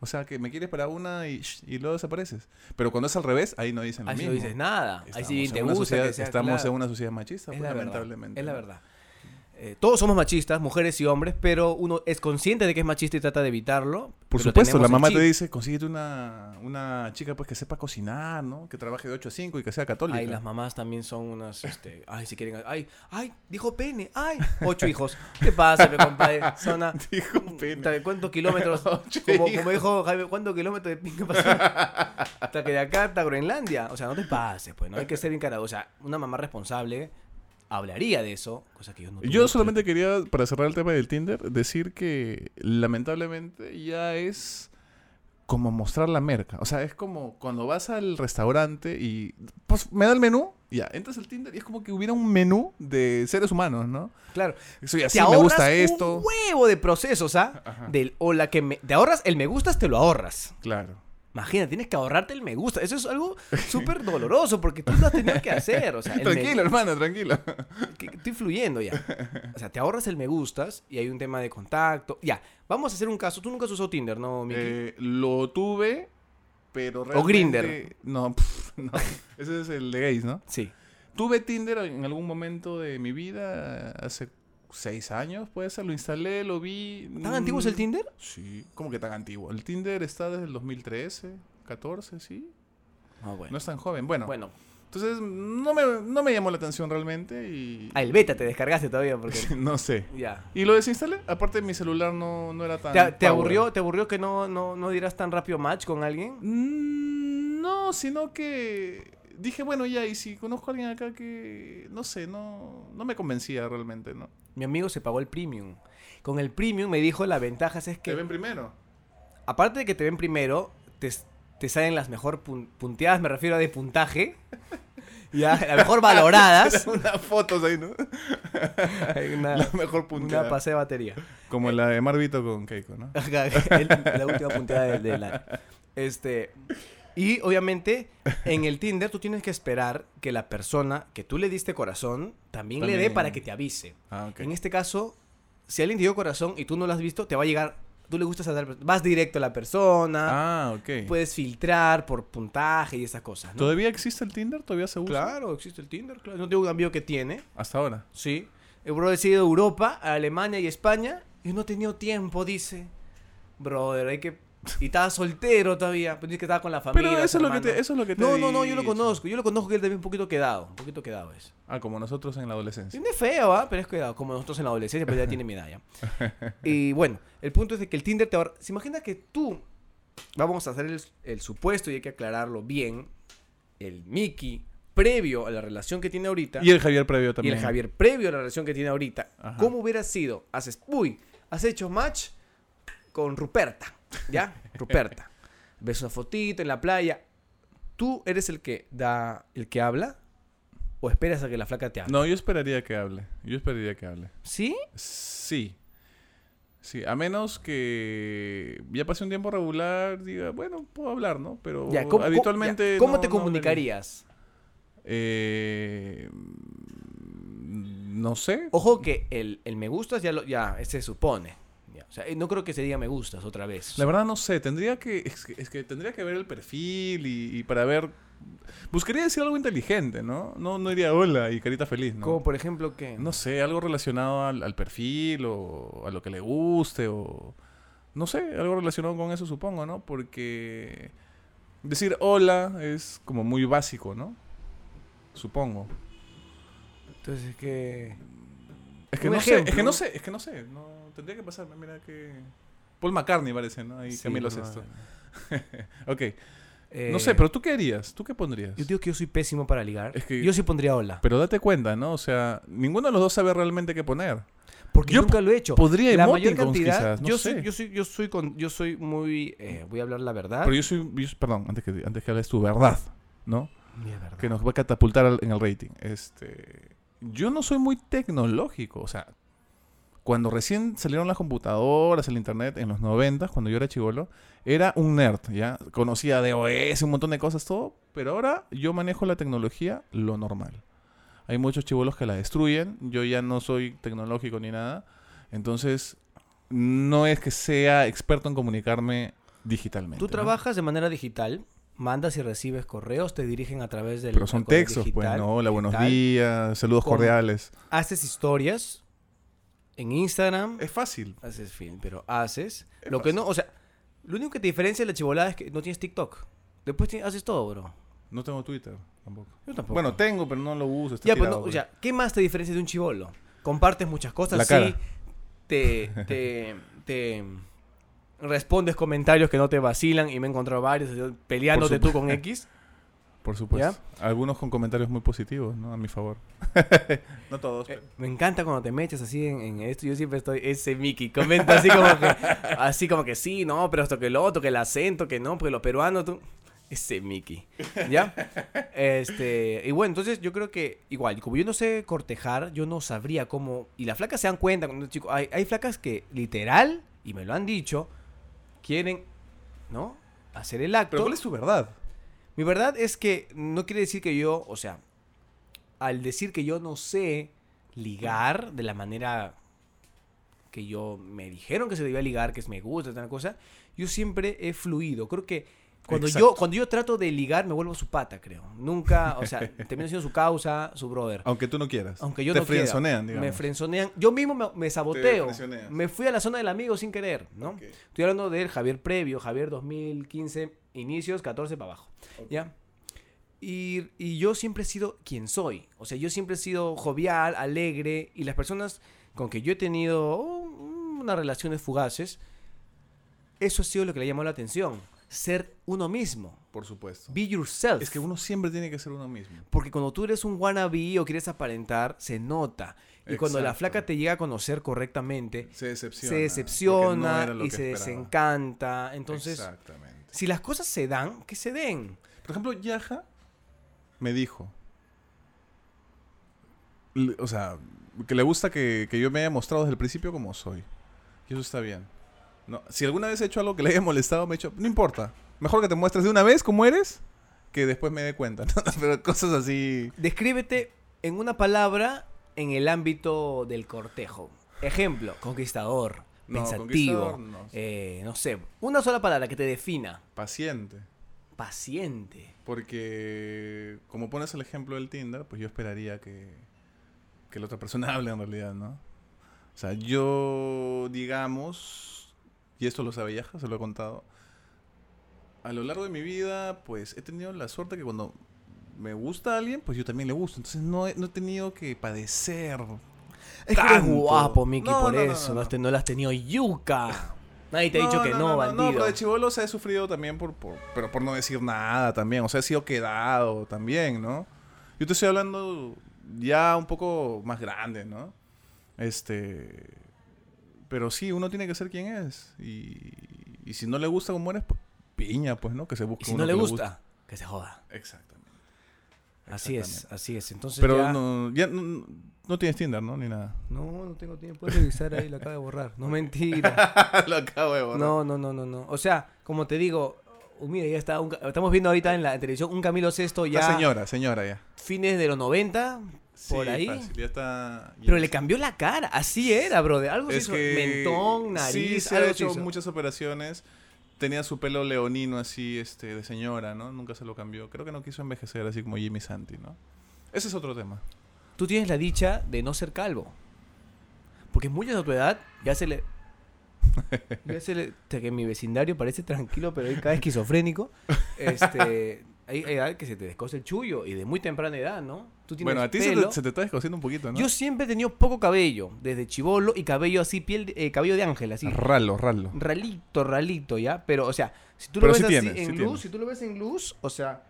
O sea, que me quieres para una y, y luego desapareces. Pero cuando es al revés, ahí no dicen lo Ahí mismo. no dices nada. Ahí sí te gusta sociedad- que sea Estamos claro. en una sociedad machista, Es pues, lamentablemente. Es la verdad. Eh, todos somos machistas, mujeres y hombres, pero uno es consciente de que es machista y trata de evitarlo. Por supuesto, la mamá te dice, consíguete una, una chica pues que sepa cocinar, ¿no? Que trabaje de 8 a 5 y que sea católica. Ay, las mamás también son unas, este, ay, si quieren, ay, ay, dijo pene, ay, ocho hijos. ¿Qué pasa, mi compadre? Zona, Dijo pene. ¿Hasta ¿Cuántos kilómetros? Como dijo Jaime, ¿cuántos kilómetros de pinga pasó? Hasta que de acá hasta Groenlandia. O sea, no te pases, pues, no hay que ser encarado. O sea, una mamá responsable hablaría de eso, cosa que yo no Yo solamente quería, para cerrar el tema del Tinder, decir que lamentablemente ya es como mostrar la merca. O sea, es como cuando vas al restaurante y pues me da el menú, ya, entras al Tinder y es como que hubiera un menú de seres humanos, ¿no? Claro. Te así, me gusta esto. un huevo de procesos, ¿ah? Ajá. Del, o la que me, te ahorras el me gustas, te lo ahorras. Claro. Imagina, tienes que ahorrarte el me gusta. Eso es algo súper doloroso porque tú lo has tenido que hacer. O sea, me- tranquilo, hermano, tranquilo. que- estoy fluyendo ya. O sea, te ahorras el me gustas y hay un tema de contacto. Ya, vamos a hacer un caso. Tú nunca has usado Tinder, ¿no, Miki? Eh, lo tuve, pero realmente... Grindr. No, pf, no. Ese es el de gays, ¿no? sí. Tuve Tinder en algún momento de mi vida, hace seis años, puede ser. Lo instalé, lo vi. ¿Tan antiguo es el mm, Tinder? Sí, ¿cómo que tan antiguo? El Tinder está desde el 2013, 14, sí. Ah, bueno. No es tan joven. Bueno, Bueno, entonces no me, no me llamó la atención realmente y... ah, el beta te descargaste todavía porque... no sé. ya. Y lo desinstalé. Aparte, mi celular no, no era tan... ¿Te, aburrió, ¿Te aburrió que no, no, no dieras tan rápido match con alguien? Mm, No, sino que dije, bueno, ya, y si conozco a alguien acá que, no sé, no, no me convencía realmente, ¿no? Mi amigo se pagó el premium. Con el premium me dijo la ventaja es ¿Te que, ven primero? aparte de que te ven primero, te, te salen las mejor pun- punteadas, me refiero a de puntaje. ya, las mejor valoradas. Unas fotos ahí, ¿no? Hay una, La mejor una punteada. pase de batería. Como la de Marvito con Keiko, ¿no? La última puntada del, del año. Este. Y obviamente, en el Tinder tú tienes que esperar que la persona que tú le diste corazón también, le dé para que te avise. Ah, ok. En este caso, si alguien te dio corazón y tú no lo has visto, te va a llegar. Tú le gustas a tal Vas directo a la persona. Ah, ok. Puedes filtrar por puntaje y esas cosas. ¿no? ¿Todavía existe el Tinder? ¿Todavía se usa? Claro, existe el Tinder. Claro. No tengo un amigo que tiene. Hasta ahora. Sí. El bro ha ido a Europa, a Alemania y España. Y no he tenido tiempo, dice. Brother, hay que. Y estaba soltero todavía. Pues dice que estaba con la familia. Pero eso es, lo que te, eso es lo que te No, no, no, yo lo conozco. Yo lo conozco que él también un poquito quedado. Un poquito quedado es. Ah, como nosotros en la adolescencia. es feo, ¿ah? Pero es cuidado. Como nosotros en la adolescencia, pero ya tiene ya. Y bueno, el punto es de que el Tinder te ahorra. Se imagina que tú. Vamos a hacer el, el supuesto y hay que aclararlo bien. El Mickey, previo a la relación que tiene ahorita. Y el Javier previo Y también. el Javier, previo a la relación que tiene ahorita, Ajá. ¿cómo hubiera sido? Haces, uy, has hecho match con Ruperta, ¿ya? Ruperta. Ves una fotito en la playa. ¿Tú eres el que da, el que habla? ¿O esperas a que la flaca te hable? No, yo esperaría que hable. Yo esperaría que hable. ¿Sí? Sí. Sí, a menos que ya pase un tiempo regular, diga, bueno, puedo hablar, ¿no? Pero Ya, ¿cómo, habitualmente. ya, ¿cómo no- te no comunicarías? Eh, mm, no sé. Ojo que el, el me gustas ya, lo, ya se supone. Ya, O sea, eh, no creo que se diga me gustas otra vez. La verdad no sé, tendría que es, que es que tendría que ver el perfil y, y para ver buscaría decir algo inteligente, ¿no? No no diría hola y carita feliz, ¿no? Como por ejemplo que... No sé, algo relacionado al, al perfil o a lo que le guste o... No sé, algo relacionado con eso supongo, ¿no? Porque decir hola es como muy básico, ¿no? Supongo. Entonces que... Es que no sé, es que no sé, es que no sé. No, tendría que pasarme, mira que... Paul McCartney parece, ¿no? Ahí Sí, Camilo Sesto. ok, eh, no sé, pero ¿tú qué harías? ¿Tú qué pondrías? Yo digo que yo soy pésimo para ligar. Es que- Yo sí pondría hola. Pero date cuenta, ¿no? O sea, ninguno de los dos sabe realmente qué poner. Porque Yo nunca lo he hecho. podría la mayor cantidad. quizás, no yo, sé. soy, yo soy, yo soy con, yo soy muy, eh, voy a hablar la verdad. Pero yo soy, yo- perdón, antes que, antes que hables tu verdad, ¿no? Mi verdad. Que nos va a catapultar al- en el rating. Este, yo no soy muy tecnológico, o sea, cuando recién salieron las computadoras, el internet, en los 90, cuando yo era chivolo, era un nerd, ¿ya? Conocía DOS, un montón de cosas, todo, pero ahora yo manejo la tecnología lo normal. Hay muchos chivolos que la destruyen, yo ya no soy tecnológico ni nada, entonces no es que sea experto en comunicarme digitalmente. Tú ¿no? trabajas de manera digital, mandas y recibes correos, te dirigen a través del Pero son textos, pues, ¿no? Hola, buenos digital. días, saludos cordiales. Haces historias en Instagram, Es fácil. haces film, pero haces. Es lo que no, o sea, lo único que te diferencia de la chivolada es que no tienes TikTok. Después haces todo, bro. No tengo Twitter tampoco. Yo tampoco. Bueno, tengo, pero no lo uso. está ya, pero tirado, no, o pues. sea, ¿qué más te diferencia de un chivolo? Compartes muchas cosas, La sí. Te, te, te respondes comentarios que no te vacilan y me he encontrado varios peleándote tú con X. Por supuesto. Algunos con comentarios muy positivos, ¿no? A mi favor. no todos. Eh, pero- me encanta cuando te metes así en, en esto. Yo siempre estoy ese Mickey. Comenta así como que, así como que sí, no, pero esto que lo otro, que el acento, que no, porque los peruanos, tú. Ese Mickey. ¿Ya? Este. Y bueno, entonces yo creo que igual, como yo no sé cortejar, yo no sabría cómo. Y las flacas se dan cuenta cuando chico. Hay, hay flacas que literal, y me lo han dicho, quieren, ¿no? Hacer el acto. Pero ¿cuál es tu verdad? Mi verdad es que no quiere decir que yo, o sea, al decir que yo no sé ligar de la manera que yo me dijeron que se debía ligar, que es me gusta, tal cosa, yo siempre he fluido. Creo que cuando yo, cuando yo trato de ligar me vuelvo su pata, creo. Nunca, o sea, termino siendo su causa, su brother. Aunque tú no quieras. Aunque yo Te no quiera. frenzonean, digamos. Me frenzonean. Yo mismo me, me saboteo. Me fui a la zona del amigo sin querer, ¿no? Estoy hablando del Javier previo, Javier 2015, inicios, 14 para abajo. ¿Ya? Y, y yo siempre he sido quien soy. O sea, yo siempre he sido jovial, alegre. Y las personas con que yo he tenido unas relaciones fugaces, eso ha sido lo que le llamó la atención. Ser uno mismo. Por supuesto. Be yourself. Es que uno siempre tiene que ser uno mismo. Porque cuando tú eres un wannabe o quieres aparentar, se nota. Y cuando la Exacto. flaca te llega a conocer correctamente, Se decepciona. se decepciona no y se esperaba. desencanta. Entonces, Exactamente. si las cosas se dan, que se den. Por ejemplo, Yaja me dijo. O sea, que le gusta que, que yo me haya mostrado desde el principio como soy. Y eso está bien. No, si alguna vez he hecho algo que le haya molestado, me he dicho, no importa. Mejor que te muestres de una vez como eres, que después me dé cuenta. ¿no? Pero cosas así. Descríbete en una palabra en el ámbito del cortejo. Ejemplo, conquistador, No, pensativo, conquistador, no. eh, no sé, una sola palabra que te defina. Paciente. Paciente. Porque, como pones el ejemplo del Tinder, pues yo esperaría que, que la otra persona hable en realidad, ¿no? O sea, yo, digamos, y esto lo sabe Yaja, se lo he contado, a lo largo de mi vida, pues he tenido la suerte que cuando me gusta a alguien, pues yo también le gusto. Entonces no he, no he tenido que padecer. Es que eres guapo, Mickey, No, por no, no, eso. no, No, no. Te- no las has tenido yuca. Nadie te ha dicho que no, No, bandido. pero de chivolos he sufrido también por, por- pero por no decir nada también. O sea, he sido quedado también, ¿no? Yo te estoy hablando ya un poco más grande, ¿no? Este... Pero sí, uno tiene que ser quien es. Y, y si no le gusta como eres, pues piña, pues, ¿no? Que se busque y si uno no le que gusta, que se joda. Exactamente. Así es, así es. Entonces Pero ya- no, ya no, no tienes Tinder, ¿no? Ni nada. No, no tengo tiempo. Puedes revisar ahí, lo acabo de borrar. No, mentira. Lo acabo de borrar. No, no, no, no, no. O sea, como te digo, uh, mira, ya está. un estamos viendo ahorita en la televisión un Camilo Sesto Ya ya señora, señora ya. fines de los 90, por ahí. fácil, ya está... ya Pero está. le cambió la cara. Así era, brother. Algo se Es hizo. que Mentón, nariz, sí, se ha algo se hecho muchas operaciones. Tenía su pelo leonino así, este, de señora, ¿no? Nunca se lo cambió. Creo que no quiso envejecer así como Jimmy Santi, ¿no? Ese es otro tema. Tú tienes la dicha de no ser calvo. Porque muchos a tu edad ya se le. Ya se le. o sea, que mi vecindario parece tranquilo, pero hay cada esquizofrénico. Este. Hay, edad que se te descoce el chullo. Y de muy temprana edad, ¿no? Tú tienes Bueno, a ti se te, se te está descosiendo un poquito, ¿no? Yo siempre he tenido poco cabello. Desde chivolo y cabello así, piel eh, cabello de ángel, así. Ralo, ralo. Ralito, ralito, ¿ya? Pero, o sea, si tú Pero lo ves sí así tienes, en sí luz, tienes. si tú lo ves en luz, o sea,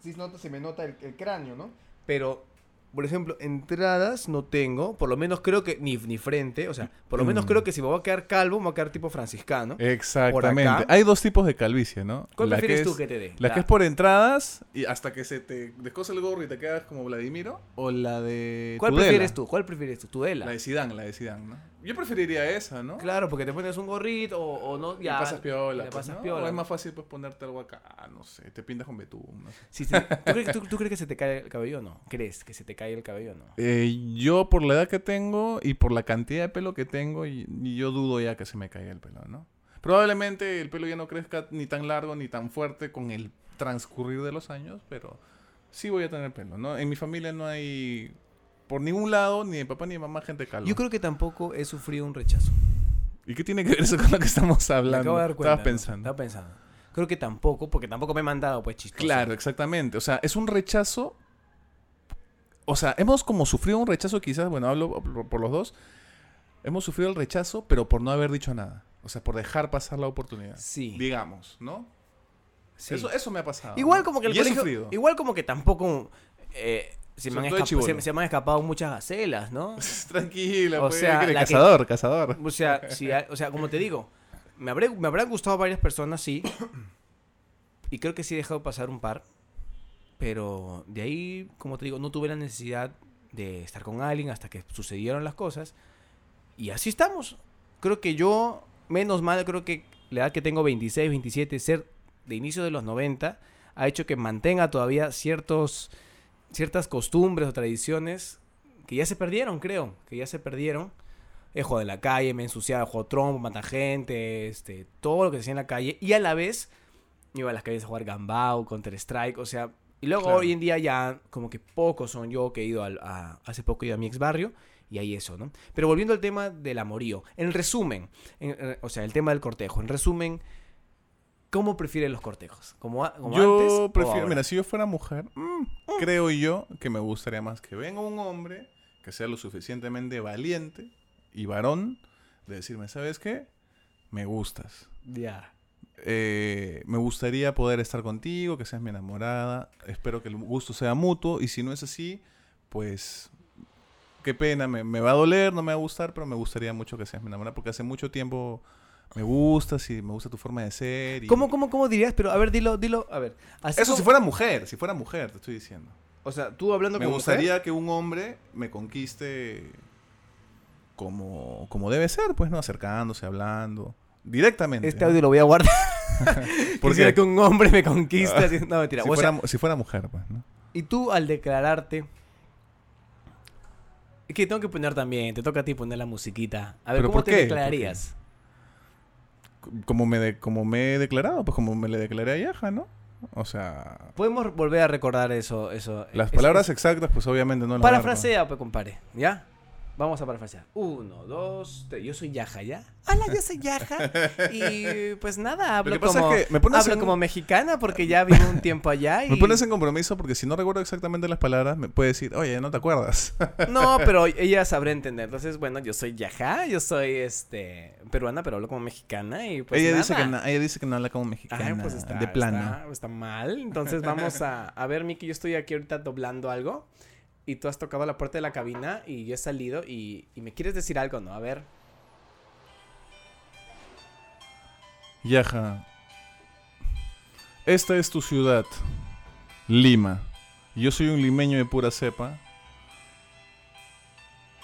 sí se, nota, se me nota el, el cráneo, ¿no? Pero por ejemplo, entradas no tengo, por lo menos creo que, ni, ni frente, o sea, por lo menos Mm. creo que si me voy a quedar calvo, me voy a quedar tipo franciscano. Exactamente. Hay dos tipos de calvicie, ¿no? ¿Cuál La prefieres que tú es- que te dé? La que es por entradas y hasta que se te descosa el gorro y te quedas como Vladimiro o la de ¿Cuál Tudela. prefieres tú? ¿Cuál prefieres tú? ¿Tudela? La de Zidane, la de Zidane, ¿no? Yo preferiría esa, ¿no? Claro, porque te pones un gorrito o, o no, ya. pasas piola. le pues, pasas ¿no? piola. O es más fácil pues ponerte algo acá, no sé, te pintas con betún, no sé. Sí, sí. ¿Tú, crees, tú- tú crees que se te cae el cabello o no? ¿Crees que se te cae el cabello o no? Eh, yo por la edad que tengo y por la cantidad de pelo que tengo, y, y yo dudo ya que se me caiga el pelo, ¿no? Probablemente el pelo ya no crezca ni tan largo ni tan fuerte con el transcurrir de los años, pero sí voy a tener pelo, ¿no? En mi familia no hay por ningún lado, ni de papá ni de mamá, gente calva. Yo creo que tampoco he sufrido un rechazo. ¿Y qué tiene que ver eso con lo que estamos Me hablando? acabo de dar cuenta. Estaba ¿no? pensando. Estaba pensando. Creo que tampoco, porque tampoco me he mandado, pues, chistoso. Claro, exactamente. O sea, es un rechazo. O sea, hemos como sufrido un rechazo, quizás, bueno, hablo por, los dos. Hemos sufrido el rechazo, pero por no haber dicho nada. O sea, por dejar pasar la oportunidad. Sí. Digamos, ¿no? sí. Eso, eso me ha pasado. Igual ¿no? como que el colegio-. Igual como que tampoco... eh, se, me han Sobre todo de escapa- chibolo. se- se me han escapado muchas gacelas, ¿no? Tranquila, O pues. sea, la que- cazador, cazador. O sea, si o sea, como te digo, me, habré, me habrán gustado varias personas, sí. Y creo que sí he dejado pasar un par. Pero de ahí, como te digo, no tuve la necesidad de estar con alguien hasta que sucedieron las cosas. Y así estamos. Creo que yo, menos mal, creo que la edad que tengo, 26, 27, ser de inicio de los 90, ha hecho que mantenga todavía ciertos, ciertas costumbres o tradiciones que ya se perdieron, creo. Que ya se perdieron. He jugado en la calle, me he ensuciado, he jugado trompo, mata gente, este, todo lo que se hacía en la calle. Y a la vez, iba a las calles a jugar Gambao, Counter-Strike, o sea... Y luego Claro. hoy en día ya como que pocos son yo que he ido al- a... Hace poco he ido a mi ex barrio y hay eso, ¿no? Pero volviendo al tema del amorío. En resumen, en- eh, o sea, el tema del cortejo. En resumen, ¿cómo prefieren los cortejos? ¿Como, a- como antes Yo prefiero, mira, si yo fuera mujer, mm, creo yo que me gustaría más que venga un hombre que sea lo suficientemente valiente y varón de decirme, ¿sabes qué? Me gustas. Ya. Eh, me gustaría poder estar contigo, que seas mi enamorada. Espero que el gusto sea mutuo. Y si no es así, pues qué pena. Me, me va a doler, no me va a gustar, pero me gustaría mucho que seas mi enamorada. Porque hace mucho tiempo me gustas y me gusta tu forma de ser. y- ¿Cómo, cómo, cómo dirías? Pero a ver, dilo, dilo, a ver. así Eso como- si fuera mujer, si fuera mujer, te estoy diciendo. O sea, tú hablando Me como gustaría que un hombre me conquiste como, como debe ser, pues, ¿no? Acercándose, hablando. Directamente. Este ¿no? audio lo voy a guardar. Porque que un hombre me conquiste. así- No, mentira. si, O sea, fuera, si fuera mujer, pues, ¿no? y tú al declararte... Es que tengo que poner también, te toca a ti poner la musiquita. A ver, ¿Pero ¿cómo te declararías? Como me, de- como me he declarado, pues como me le declaré a Yaja, ¿no? O sea, Podemos volver a recordar eso. eso las es- palabras exactas, pues obviamente no las Parafrasea, pues, compadre. ¿Ya? Vamos a parafrasear. Uno, dos, tres. Yo soy Yaja, ¿ya? Hola, yo soy Yaja. Y pues nada, hablo como... es que me pones hablo en- como mexicana porque ya vivo un tiempo allá y... Me pones en compromiso porque si no recuerdo exactamente las palabras, me puede decir, oye, no te acuerdas. No, pero ella sabrá entender. Entonces, bueno, yo soy Yaja, yo soy este peruana, pero hablo como mexicana y pues ella, nada. dice que na- ella dice que no habla como mexicana, Ay, pues está, de plano. Está, está mal. Entonces vamos a, a ver, Miki, yo estoy aquí ahorita doblando algo y tú has tocado la puerta de la cabina y yo he salido y, y me quieres decir algo, ¿no? A ver. Yaja, esta es tu ciudad, Lima. Yo soy un limeño de pura cepa.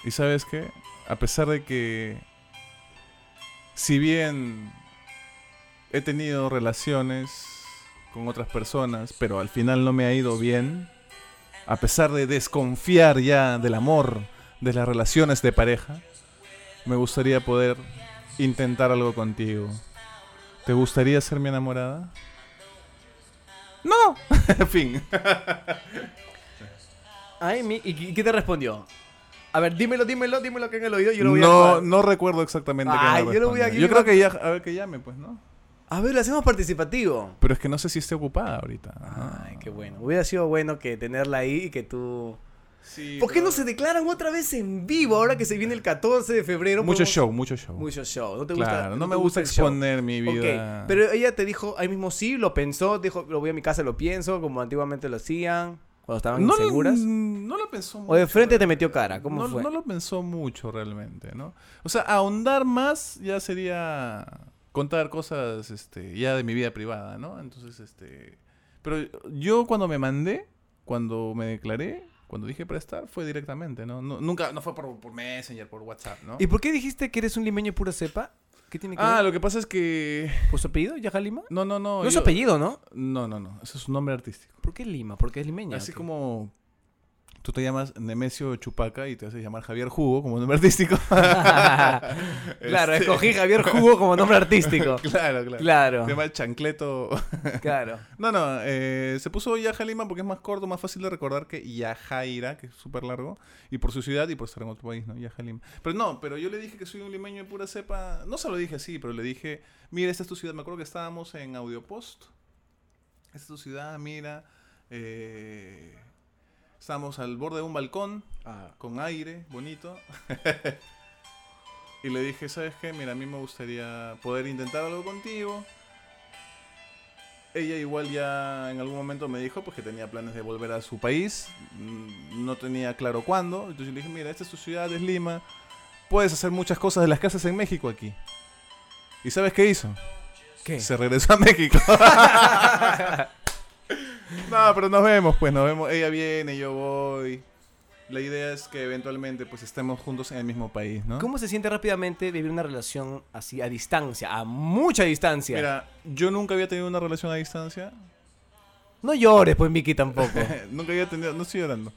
Y sabes qué? A pesar de que, si bien he tenido relaciones con otras personas, pero al final no me ha ido bien, a pesar de desconfiar ya del amor, de las relaciones de pareja, me gustaría poder intentar algo contigo. ¿Te gustaría ser mi enamorada? No. en fin. Ay, mi, ¿y qué- te respondió? A ver, dímelo, dímelo, dímelo que en el oído yo lo voy a No, no recuerdo exactamente qué me Ay, yo lo voy a- yo Yo creo que ya, a ver que llame, pues, ¿no? A ver, lo hacemos participativo. Pero es que no sé si esté ocupada ahorita. Ay, qué bueno. Hubiera sido bueno que tenerla ahí y que tú... Sí, ¿Por qué pero- no se declaran otra vez en vivo ahora que se viene el 14 de febrero? Mucho podemos- show, mucho show. Mucho show. ¿No te gusta? claro, no me gusta exponer mi vida. Ok, pero ella te dijo ahí mismo sí, lo pensó, dijo, lo voy a mi casa, lo pienso, como antiguamente lo hacían. Cuando estaban No, inseguras. no lo pensó mucho. ¿O de frente te metió cara? ¿Cómo no, fue? no lo pensó mucho realmente, ¿no? O sea, ahondar más ya sería contar cosas este, ya de mi vida privada, ¿no? Entonces, este... Pero yo cuando me mandé, cuando me declaré, cuando dije prestar, fue directamente, ¿no? No- nunca, no fue por, por Messenger, por WhatsApp, ¿no? ¿Y por qué dijiste que eres un limeño pura cepa? ¿Qué tiene que Ah, ver? lo que pasa es que... ¿Por su apellido, Yaja Lima? No, no, no. No es su apellido, ¿no? No, no, no. Ese es un nombre artístico. ¿Por qué Lima? Porque es limeña. Así como tú te llamas Nemesio Chupaca y te haces llamar Javier Jugo como nombre artístico. claro, Este- escogí Javier Jugo como nombre artístico. claro, claro. Claro, Se llama Chancleto. claro. no, no, eh, se puso Yaja Lima porque es más corto, más fácil de recordar que Yajaira, que es súper largo, y por su ciudad y por estar en otro país, ¿no? Yaja Lima. Pero no, pero yo le dije que soy un limeño de pura cepa, no se lo dije así, pero le dije, mira, esta es tu ciudad, me acuerdo que estábamos en Audiopost, esta es tu ciudad, mira, eh, estamos al borde de un balcón, con aire, bonito. y le dije, ¿sabes qué? Mira, a mí me gustaría poder intentar algo contigo. Ella igual ya en algún momento me dijo pues que tenía planes de volver a su país. Mm, No tenía claro cuándo. Entonces yo le dije, mira, esta es tu ciudad, es Lima. Puedes hacer muchas cosas de las haces en México aquí. ¿Y sabes qué hizo? ¿Qué? Se regresó a México. no, pero nos vemos, pues nos vemos. Ella viene, yo voy. La idea es que eventualmente pues estemos juntos en el mismo país, ¿no? ¿Cómo se siente rápidamente vivir una relación así a distancia, a mucha distancia? Mira, yo nunca había tenido una relación a distancia. No llores, pues, Miki, tampoco. nunca había tenido, no estoy llorando.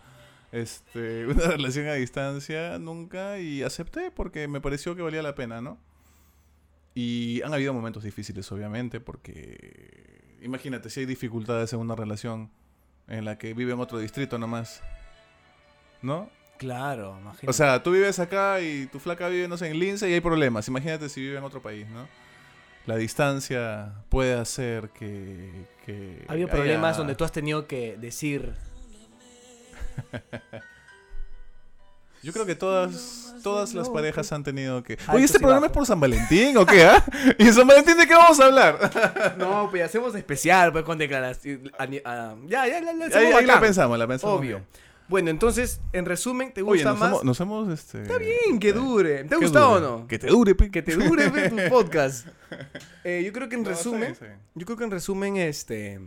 Este, una relación a distancia nunca y acepté porque me pareció que valía la pena, ¿no? Y han habido momentos difíciles, obviamente, porque imagínate si hay dificultades en una relación en la que vive en otro distrito nomás, ¿no? claro, imagínate. O sea, tú vives acá y tu flaca vive, no sé, en Lince y hay problemas. Imagínate si vive en otro país, ¿no? La distancia puede hacer que... que ha habido haya- problemas donde tú has tenido que decir, Yo creo que todas, todas las parejas han tenido que... Oye, ¿este programa es por San Valentín o qué, ah? ¿Y en San Valentín de qué vamos a hablar? no, pues hacemos especial, pues, con declaración. ya, ya, ya, ya, ahí hacemos ahí la bacán. pensamos, la pensamos. Obvio. Bueno, entonces, en resumen, ¿te Oye, gusta nos más? hemos, nos hemos, este... Está bien, que dure. ¿Te ha gustado o no? Que te dure, pe. Que te dure ve, tu podcast. Eh, yo creo que en No, está resumen, bien, está bien. yo creo que en resumen, este...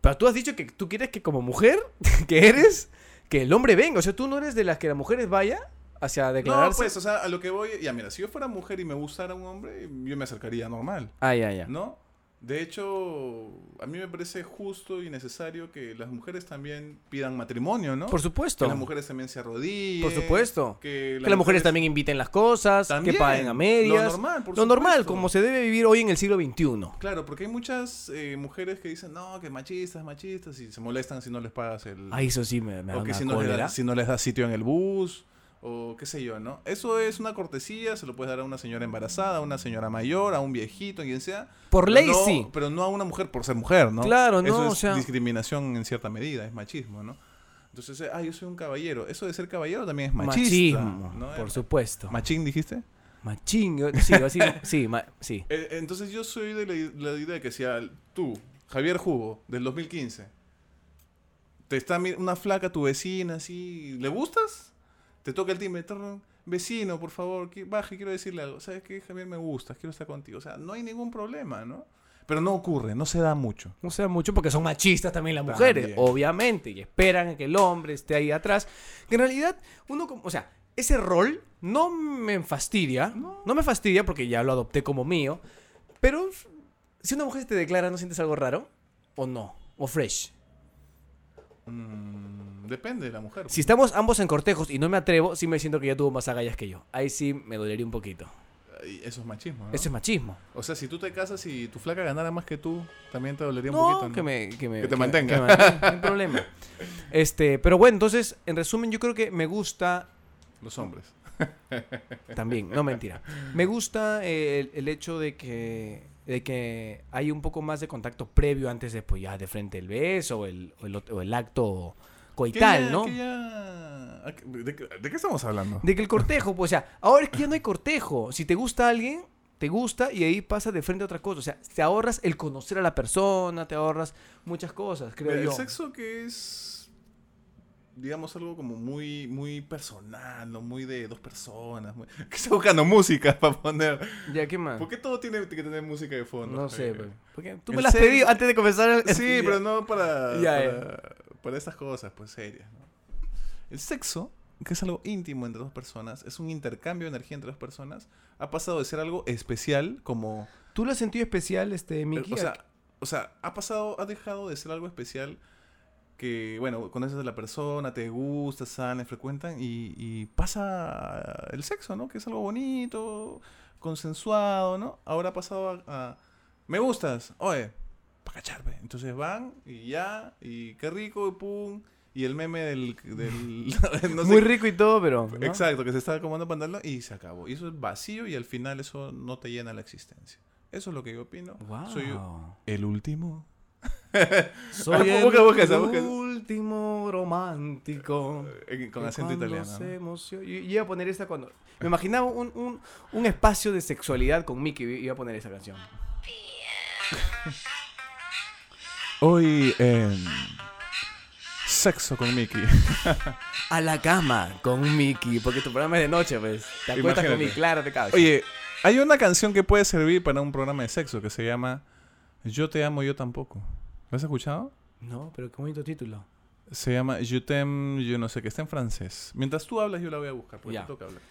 Pero tú has dicho que tú quieres que como mujer que eres, que el hombre venga. O sea, tú no eres de las que las mujeres vaya hacia declararse. No, pues, o sea, a lo que voy... Ya, mira, si yo fuera mujer y me gustara un hombre, yo me acercaría normal. Ah, ya, ya. ¿No? De hecho, a mí me parece justo y necesario que las mujeres también pidan matrimonio, ¿no? Por supuesto. Que las mujeres también se arrodillen. Por supuesto. Que, Que las mujeres también inviten las cosas, También. que paguen a medias. Lo normal, por Lo normal, como se debe vivir hoy en el siglo XXI. Claro, porque hay muchas eh, mujeres que dicen, no, que machistas, machistas, y se molestan si no les pagas el... Ay, eso sí me, me da o que una si no, si no les das sitio en el bus, o qué sé yo, ¿no? Eso es una cortesía, se lo puedes dar a una señora embarazada, a una señora mayor, a un viejito, quien sea. Por ley, no- sí. Pero no a una mujer por ser mujer, ¿no? Claro, Eso no, es o sea- discriminación en cierta medida, es machismo, ¿no? Entonces, eh, ah, yo soy un caballero. Eso de ser caballero también es machista. Machismo, ¿no? por supuesto. ¿Machín dijiste? Machín, yo- sí, así, sí, ma- sí. Eh, entonces yo soy de la, la idea de que si tú, Javier Jugo, del 2015, te está una flaca, tu vecina, así, ¿le gustas? Te toca el timbre, vecino, por favor, que baje, quiero decirle algo. ¿Sabes qué, Javier? Me gustas, quiero estar contigo. O sea, no hay ningún problema, ¿no? Pero no ocurre, no se da mucho. No sea mucho porque son machistas también las mujeres, También. obviamente, y esperan a que el hombre esté ahí atrás. Que en realidad, uno, o sea, ese rol no me fastidia, no. me fastidia porque ya lo adopté como mío, pero si una mujer te declara, ¿no sientes algo raro? ¿O no? ¿O fresh? Mm, depende de la mujer. Si estamos ambos en cortejos y no me atrevo, sí me siento que ya tuvo más agallas que yo. Ahí sí me dolería un poquito. Eso es machismo, ¿no? Eso es machismo. O sea, si tú te casas y tu flaca ganara más que tú, también te dolería un No, poquito, ¿no? que me, que me- Que te mantenga. que me mantenga, no hay problema. Este, pero bueno, entonces, en resumen, yo creo que me gusta Los hombres. también, no mentira. Me gusta eh, el, el hecho de que, de que hay un poco más de contacto previo antes de, pues ya, de frente el beso o el, o el, o el acto coital, ¿no? que ya- ¿a qué- ¿De, qué- de qué estamos hablando? De que el cortejo, pues, o sea, ahora es que ya no hay cortejo. Si te gusta alguien, te gusta y ahí pasa de frente a otra cosa. O sea, te ahorras el conocer a la persona, te ahorras muchas cosas, creo yo. El sexo que es digamos, algo como muy, muy personal, ¿no? Muy de dos personas. muy- Que está buscando música para poner. Ya, ¿qué más? ¿Por qué todo tiene que tener música de fondo? No sé, Eh, pues. Porque tú me lo has pedido antes de comenzar el... Sí, pero no para, Ya, para, para estas cosas, pues serias. ¿no? El sexo, que es algo íntimo entre dos personas, es un intercambio de energía entre dos personas, ha pasado de ser algo especial como... ¿Tú lo has sentido especial, este, Miki? O sea, o sea, ha pasado, ha dejado de ser algo especial que, bueno, conoces a la persona, te gusta, salen, frecuentan y, y pasa el sexo, ¿no? Que es algo bonito, consensuado, ¿no? Ahora ha pasado a, a, me gustas, oye, para cacharme. Entonces van y ya, y qué rico, y pum. Y el meme del... del no sé Muy rico y todo, pero... ¿no? Exacto, que se está acomodando pantalón y se acabó. Y eso es vacío y al final eso no te llena la existencia. Eso es lo que yo opino. Wow. Soy yo el último. Soy Ah, el busca, busca busca último romántico. Eh, Con que acento italiano. se ¿no? emociona- Yo, yo iba a poner esta cuando... Me imaginaba un, un, un espacio de sexualidad con Mickey y iba a poner esa canción. Hoy en Sexo con Mickey. A la cama con Mickey, porque tu programa es de noche, pues. Te acuestas con. Mickey, claro, te cabes. Oye, hay una canción que puede servir para un programa de sexo que se llama Yo te amo, yo tampoco. ¿Lo has escuchado? No, pero qué bonito título. Se llama Je t'aime, yo no sé qué, está en francés. Mientras tú hablas, yo la voy a buscar, porque Ya. te toca hablar.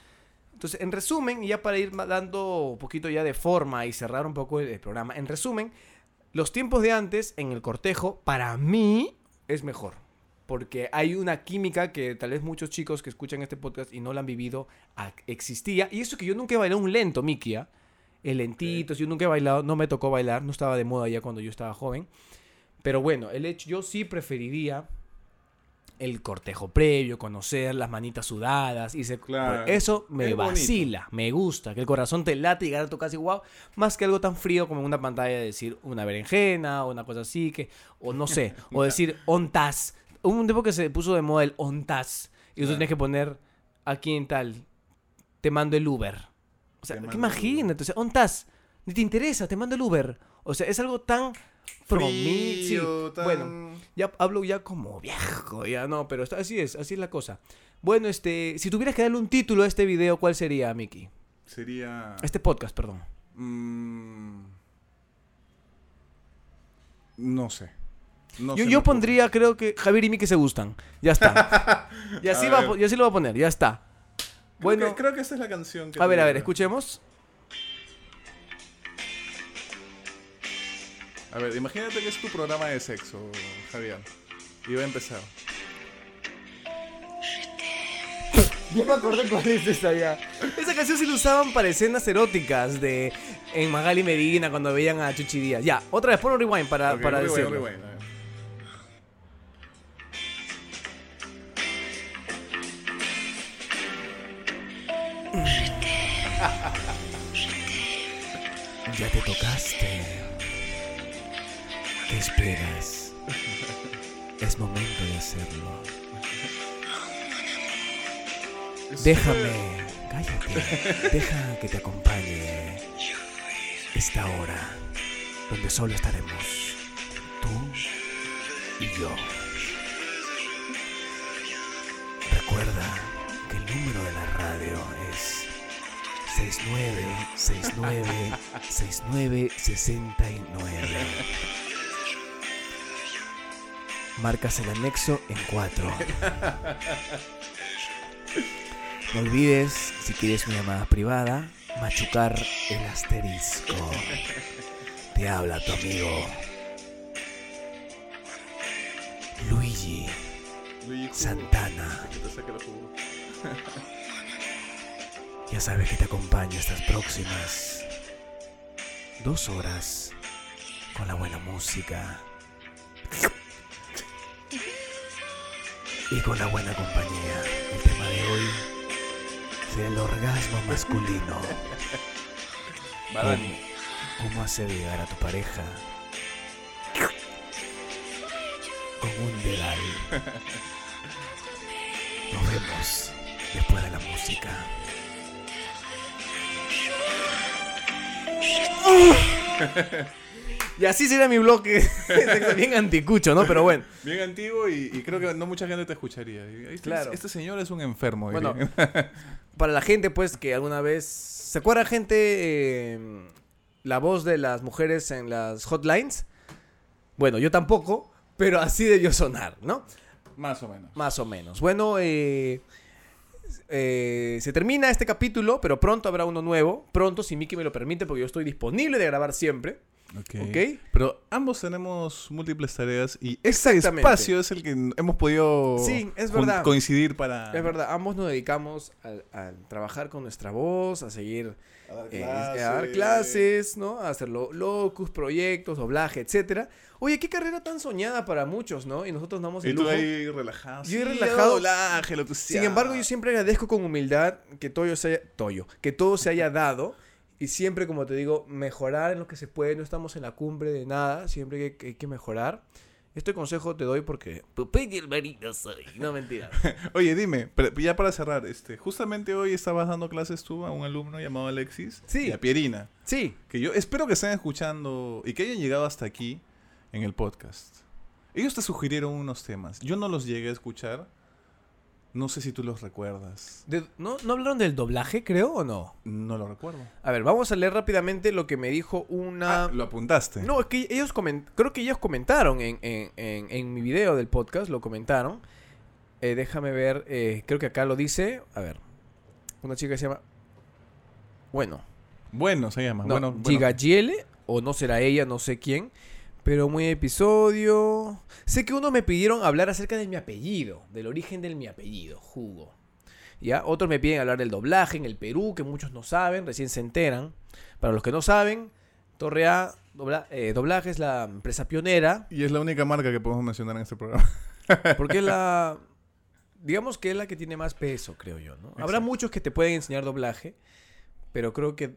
Entonces, en resumen, y ya para ir dando un poquito ya de forma y cerrar un poco el, el programa, en resumen, los tiempos de antes en el cortejo, para mí, es mejor. Porque hay una química que tal vez muchos chicos que escuchan este podcast y no la han vivido, existía. Y eso que yo nunca he bailado un lento, Miki, ¿ah? El lentito, yo nunca he bailado, no me tocó bailar, no estaba de moda ya cuando yo estaba joven. Pero bueno, el hecho, yo sí preferiría el cortejo previo, conocer las manitas sudadas y se, Claro. eso me Es bonito. vacila, me gusta, que el corazón te late y llegar a tu casa y wow, más que algo tan frío como en una pantalla de decir una berenjena o una cosa así que o no sé, o decir ontas. Hubo un tiempo que se puso de moda el ontas y tú Claro. tienes que poner aquí en tal te mando el Uber. O sea, que imagínate, o sea, ontas, ni te interesa, te mando el Uber. O sea, es algo tan from me, sí. Tan- Bueno, ya hablo ya como viejo, ya no, pero está- así es, así es la cosa. Bueno, este, si tuvieras que darle un título a este video, ¿cuál sería, Miki? Sería... Este podcast, perdón. Mm, no sé. No yo yo ocurre. pondría, creo que Javier y Miki se gustan. Ya está. y así, va, y así lo voy a poner, ya está. Creo Bueno, que, creo que esta es la canción que a ver, a ver, escuchemos. A ver, imagínate que es tu programa de sexo, Javier. Y va a empezar. Ya me acordé cuál es esa ya. Esa canción sí la usaban para escenas eróticas de en Magali Medina cuando veían a Chuchi Díaz. Ya, otra vez, pon un rewind para, Ok, para rewind, decirlo. rewind, a ver. Ya te tocaste. ¿Qué esperas? Es momento de hacerlo. Déjame, cállate. Deja que te acompañe esta hora donde solo estaremos tú y yo. Recuerda que el número de la radio es 6969 6969. Marcas el anexo en 4. No olvides, si quieres una llamada privada, machucar el asterisco. Te habla tu amigo Luigi Santana. Ya sabes que te acompaño estas próximas dos horas con la buena música y con la buena compañía. El tema de hoy será el orgasmo masculino. ¿Cómo, cómo hacer llegar a tu pareja con un dedal? Nos vemos después de la música. Y así sería mi bloque. bien anticucho, ¿no? Pero bueno. Bien antiguo y, y creo que no mucha gente te escucharía. Este, Claro. este señor es un enfermo. Bueno, para la gente, pues, que alguna vez. ¿Se acuerda, gente? eh, la voz de las mujeres en las hotlines. Bueno, yo tampoco, pero así debió sonar, ¿no? Más o menos. Más o menos. Bueno, eh, eh, se termina este capítulo, pero pronto habrá uno nuevo. Pronto, si Miki me lo permite, porque yo estoy disponible de grabar siempre. Ok. ¿Ok? Pero ambos tenemos múltiples tareas y Exactamente. espacio es el que hemos podido Sí, es jun- verdad. coincidir para Es verdad, ambos nos dedicamos a, trabajar con nuestra voz, a seguir a dar eh, a dar clases, ¿no? A hacer lo- locus, proyectos, doblaje, etcétera. Oye, qué carrera tan soñada para muchos, ¿no? Y nosotros damos Y el tú lujo. ahí relajado. Yo Sí, relajado. doblaje, lo Sin embargo, yo siempre agradezco con humildad que todo se haya, Toyo, que todo se haya dado y siempre, como te digo, mejorar en lo que se puede. No estamos en la cumbre de nada, siempre hay que, hay que mejorar. Este consejo te doy porque papá y hermanito soy. No mentira. Oye, dime, ya para cerrar, este, justamente hoy estabas dando clases tú a un alumno llamado Alexis Sí. y a Pierina, Sí, que yo espero que estén escuchando y que hayan llegado hasta aquí en el podcast. Ellos te sugirieron unos temas. Yo no los llegué a escuchar. No sé si tú los recuerdas. de- ¿no, ¿no hablaron del doblaje, creo, o no? No lo recuerdo. A ver, vamos a leer rápidamente lo que me dijo una... Ah, lo apuntaste. No, es que ellos comen- creo que ellos comentaron en, en- en- en mi video del podcast, lo comentaron. Eh, déjame ver, eh, creo que acá lo dice. A ver, una chica que se llama... Bueno, Bueno, se llama. no, bueno, bueno. Gigagiele, o no será ella, no sé quién. Pero muy episodio. Sé que unos me pidieron hablar acerca de mi apellido, del origen de mi apellido, Jugo. ¿Ya? Otros me piden hablar del doblaje en el Perú, que muchos no saben, recién se enteran. Para los que no saben, Torre A dobla- eh, Doblaje es la empresa pionera, Y es la única marca que podemos mencionar en este programa. porque es la... Digamos que es la que tiene más peso, creo yo, ¿no? Habrá muchos que te pueden enseñar doblaje, pero creo que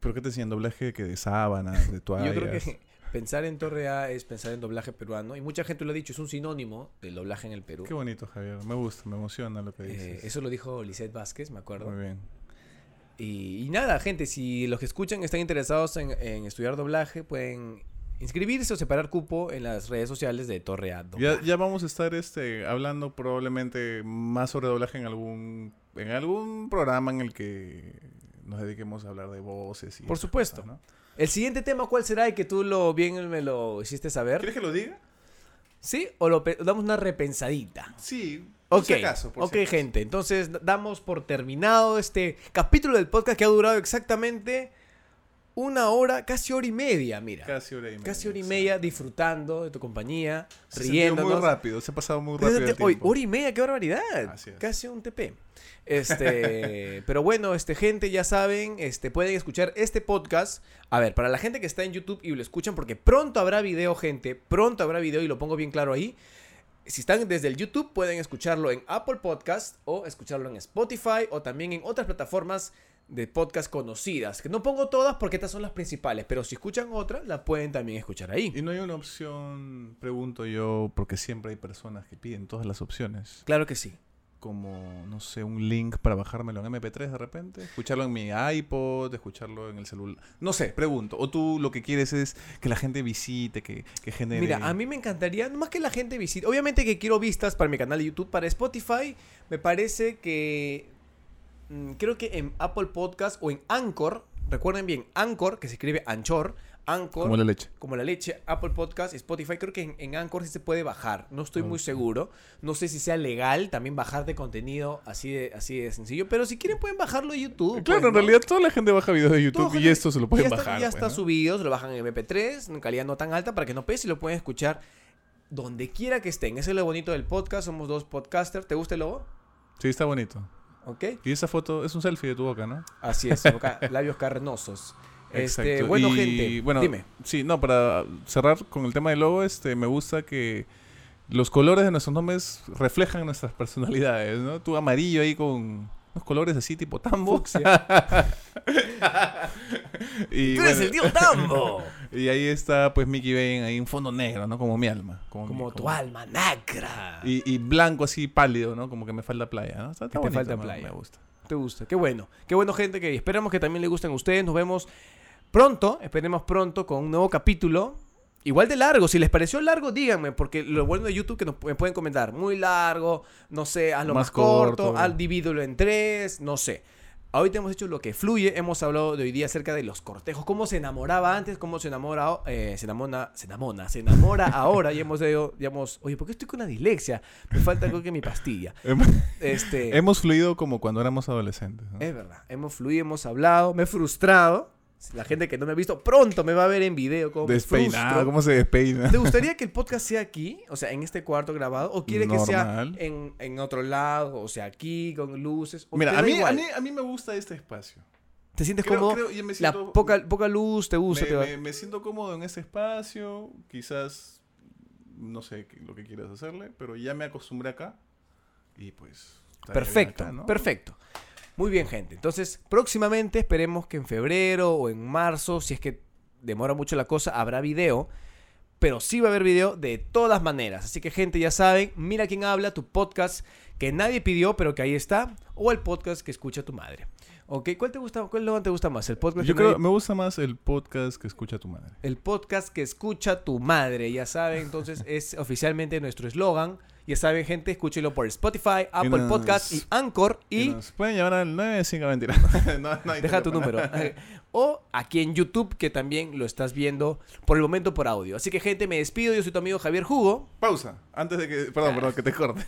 ¿Pero qué te decían? Doblaje que de sábanas, de toallas. Yo creo que pensar en Torre A es pensar en doblaje peruano. Y mucha gente lo ha dicho, es un sinónimo del doblaje en el Perú. Qué bonito, Javier. Me gusta, me emociona lo que Eh, dices. eso lo dijo Lisette Vázquez, me acuerdo. Muy bien. Y, y nada, gente, si los que escuchan están interesados en, en estudiar doblaje, pueden inscribirse o separar cupo en las redes sociales de Torre A. Ya, vamos a estar este, hablando probablemente más sobre doblaje en algún, en algún programa en el que nos dediquemos a hablar de voces. Y Por supuesto. cosas, ¿no? El siguiente tema, ¿cuál será? Y que tú lo bien me lo hiciste saber. ¿Quieres que lo diga? ¿Sí? ¿O lo damos una repensadita? Sí. por Ok, si acaso, por ok si acaso. gente, entonces damos por terminado este capítulo del podcast que ha durado exactamente una hora, casi hora y media, mira. Casi hora y media. Casi hora y media disfrutando de tu compañía, Se riéndonos. muy rápido, se ha pasado muy rápido el tiempo. hora y media, qué barbaridad. Así es. Casi un TP. Este, pero bueno, este gente, ya saben, este pueden escuchar este podcast. A ver, para la gente que está en YouTube y lo escuchan, porque pronto habrá video, gente, pronto habrá video y lo pongo bien claro ahí. Si están desde el YouTube, pueden escucharlo en Apple Podcast o escucharlo en Spotify o también en otras plataformas de podcast conocidas. Que no pongo todas porque estas son las principales, pero si escuchan otras, la pueden también escuchar ahí. Y no hay una opción, pregunto yo, porque siempre hay personas que piden todas las opciones. Claro que sí. Como, no sé, un link para bajármelo en MP3 de repente. Escucharlo en mi iPod, escucharlo en el celular. No sé, pregunto. O tú lo que quieres es que la gente visite, que, que genere... Mira, a mí me encantaría, no más que la gente visite. Obviamente que quiero vistas para mi canal de YouTube, para Spotify. Me parece que. Mm, creo que en Apple Podcast o en Anchor. Recuerden bien, Anchor, que se escribe Anchor. Anchor. Como la leche. como la leche, Apple Podcast, Spotify, creo que en, en Anchor sí se puede bajar. No estoy muy seguro. No sé si sea legal también bajar de contenido así de, así de sencillo. Pero si quieren pueden bajarlo de YouTube. Claro, pues, en ¿no? realidad toda la gente baja videos de YouTube Todo y esto se lo pueden ya está, bajar. Ya pues, está ¿no? subido, se lo bajan en MP3, en calidad no tan alta, para que no pese y lo pueden escuchar donde quiera que estén. Eso es lo bonito del podcast. Somos dos podcasters. ¿Te gusta el logo? Sí, está bonito. ¿Ok? Y esa foto es un selfie de tu boca, ¿no? Así es, boca- labios carnosos. Este, Exacto. bueno, Y, gente, bueno, dime. Sí, no, para cerrar con el tema del logo, este, me gusta que los colores de nuestros nombres reflejan nuestras personalidades, ¿no? Tú amarillo ahí con unos colores así tipo tambo. y, ¡Tú eres bueno, el tío Tambo! y ahí está pues Mickey Bane ahí un fondo negro, ¿no? Como mi alma. Como, mi- tu como- alma negra. Y, y blanco así pálido, ¿no? Como que me falta playa, ¿no? Está, está te falta playa. Me gusta. ¿Te gusta? Qué bueno. Qué bueno, gente, que esperamos que también le gusten a ustedes. Nos vemos pronto, esperemos pronto, con un nuevo capítulo. Igual de largo, si les pareció largo, díganme, porque lo bueno de YouTube que nos me pueden comentar, muy largo, no sé, hazlo más, Más corto, corto. haz divídelo en tres, no sé. Ahorita hemos hecho lo que fluye, hemos hablado de hoy día acerca de los cortejos, cómo se enamoraba antes, cómo se enamora, eh, se enamora, se enamora, se enamora ahora, y hemos, ya hemos, oye, ¿por qué estoy con la dislexia? Me falta creo que mi pastilla. Hemos, Este, hemos fluido como cuando éramos adolescentes. ¿no? es verdad, hemos fluido, hemos hablado, me he frustrado. La gente que no me ha visto pronto me va a ver en video como Despeinado. ¿cómo se despeina? ¿Te gustaría que el podcast sea aquí? O sea, en este cuarto grabado. ¿O quiere que sea en, en otro lado? O sea, aquí, con luces. ¿O te Mira, a mí, a, mí, a mí me gusta este espacio. ¿Te sientes Creo- cómodo? creo- yo me La siento- poca, poca luz te gusta. me, te va- me- me siento cómodo en este espacio. Quizás, no sé lo que quieras hacerle, pero ya me acostumbré acá. Y pues... Perfecto, acá, ¿no? perfecto. Muy bien, gente. Entonces, próximamente, esperemos que en febrero o en marzo, si es que demora mucho la cosa, habrá video. Pero sí va a haber video de todas maneras. Así que, gente, ya saben, mira quién habla, tu podcast que nadie pidió, pero que ahí está. O el podcast que escucha tu madre. ¿Ok? ¿Cuál te gusta, cuál te gusta más? ¿El podcast Yo creo, nadie- me gusta más el podcast que escucha tu madre. El podcast que escucha tu madre, ya saben, entonces es oficialmente nuestro eslogan. Ya saben, gente, escúchenlo por Spotify, Apple nos- Podcast y Anchor. Y nos pueden llamar al 95 mentira. no, no deja tu número. o aquí en YouTube, que también lo estás viendo por el momento por audio. Así que, gente, me despido. Yo soy tu amigo Javier Jugo. Pausa. Antes de que. Perdón, perdón, que te corte.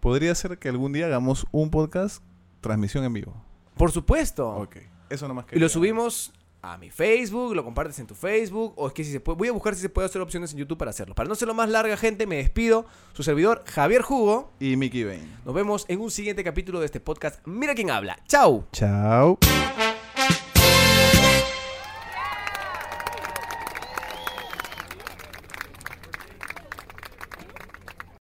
Podría ser que algún día hagamos un podcast transmisión en vivo. Por supuesto. Ok. Eso nomás que. Y lo subimos a mi Facebook, lo compartes en tu Facebook. O es que si se puede. Voy a buscar si se puede hacer opciones en YouTube para hacerlo. Para no ser lo más larga, gente, me despido. Su servidor, Javier Jugo. Y Mickey Bain. Nos vemos en un siguiente capítulo de este podcast. Mira quién habla. ¡Chao! Chao.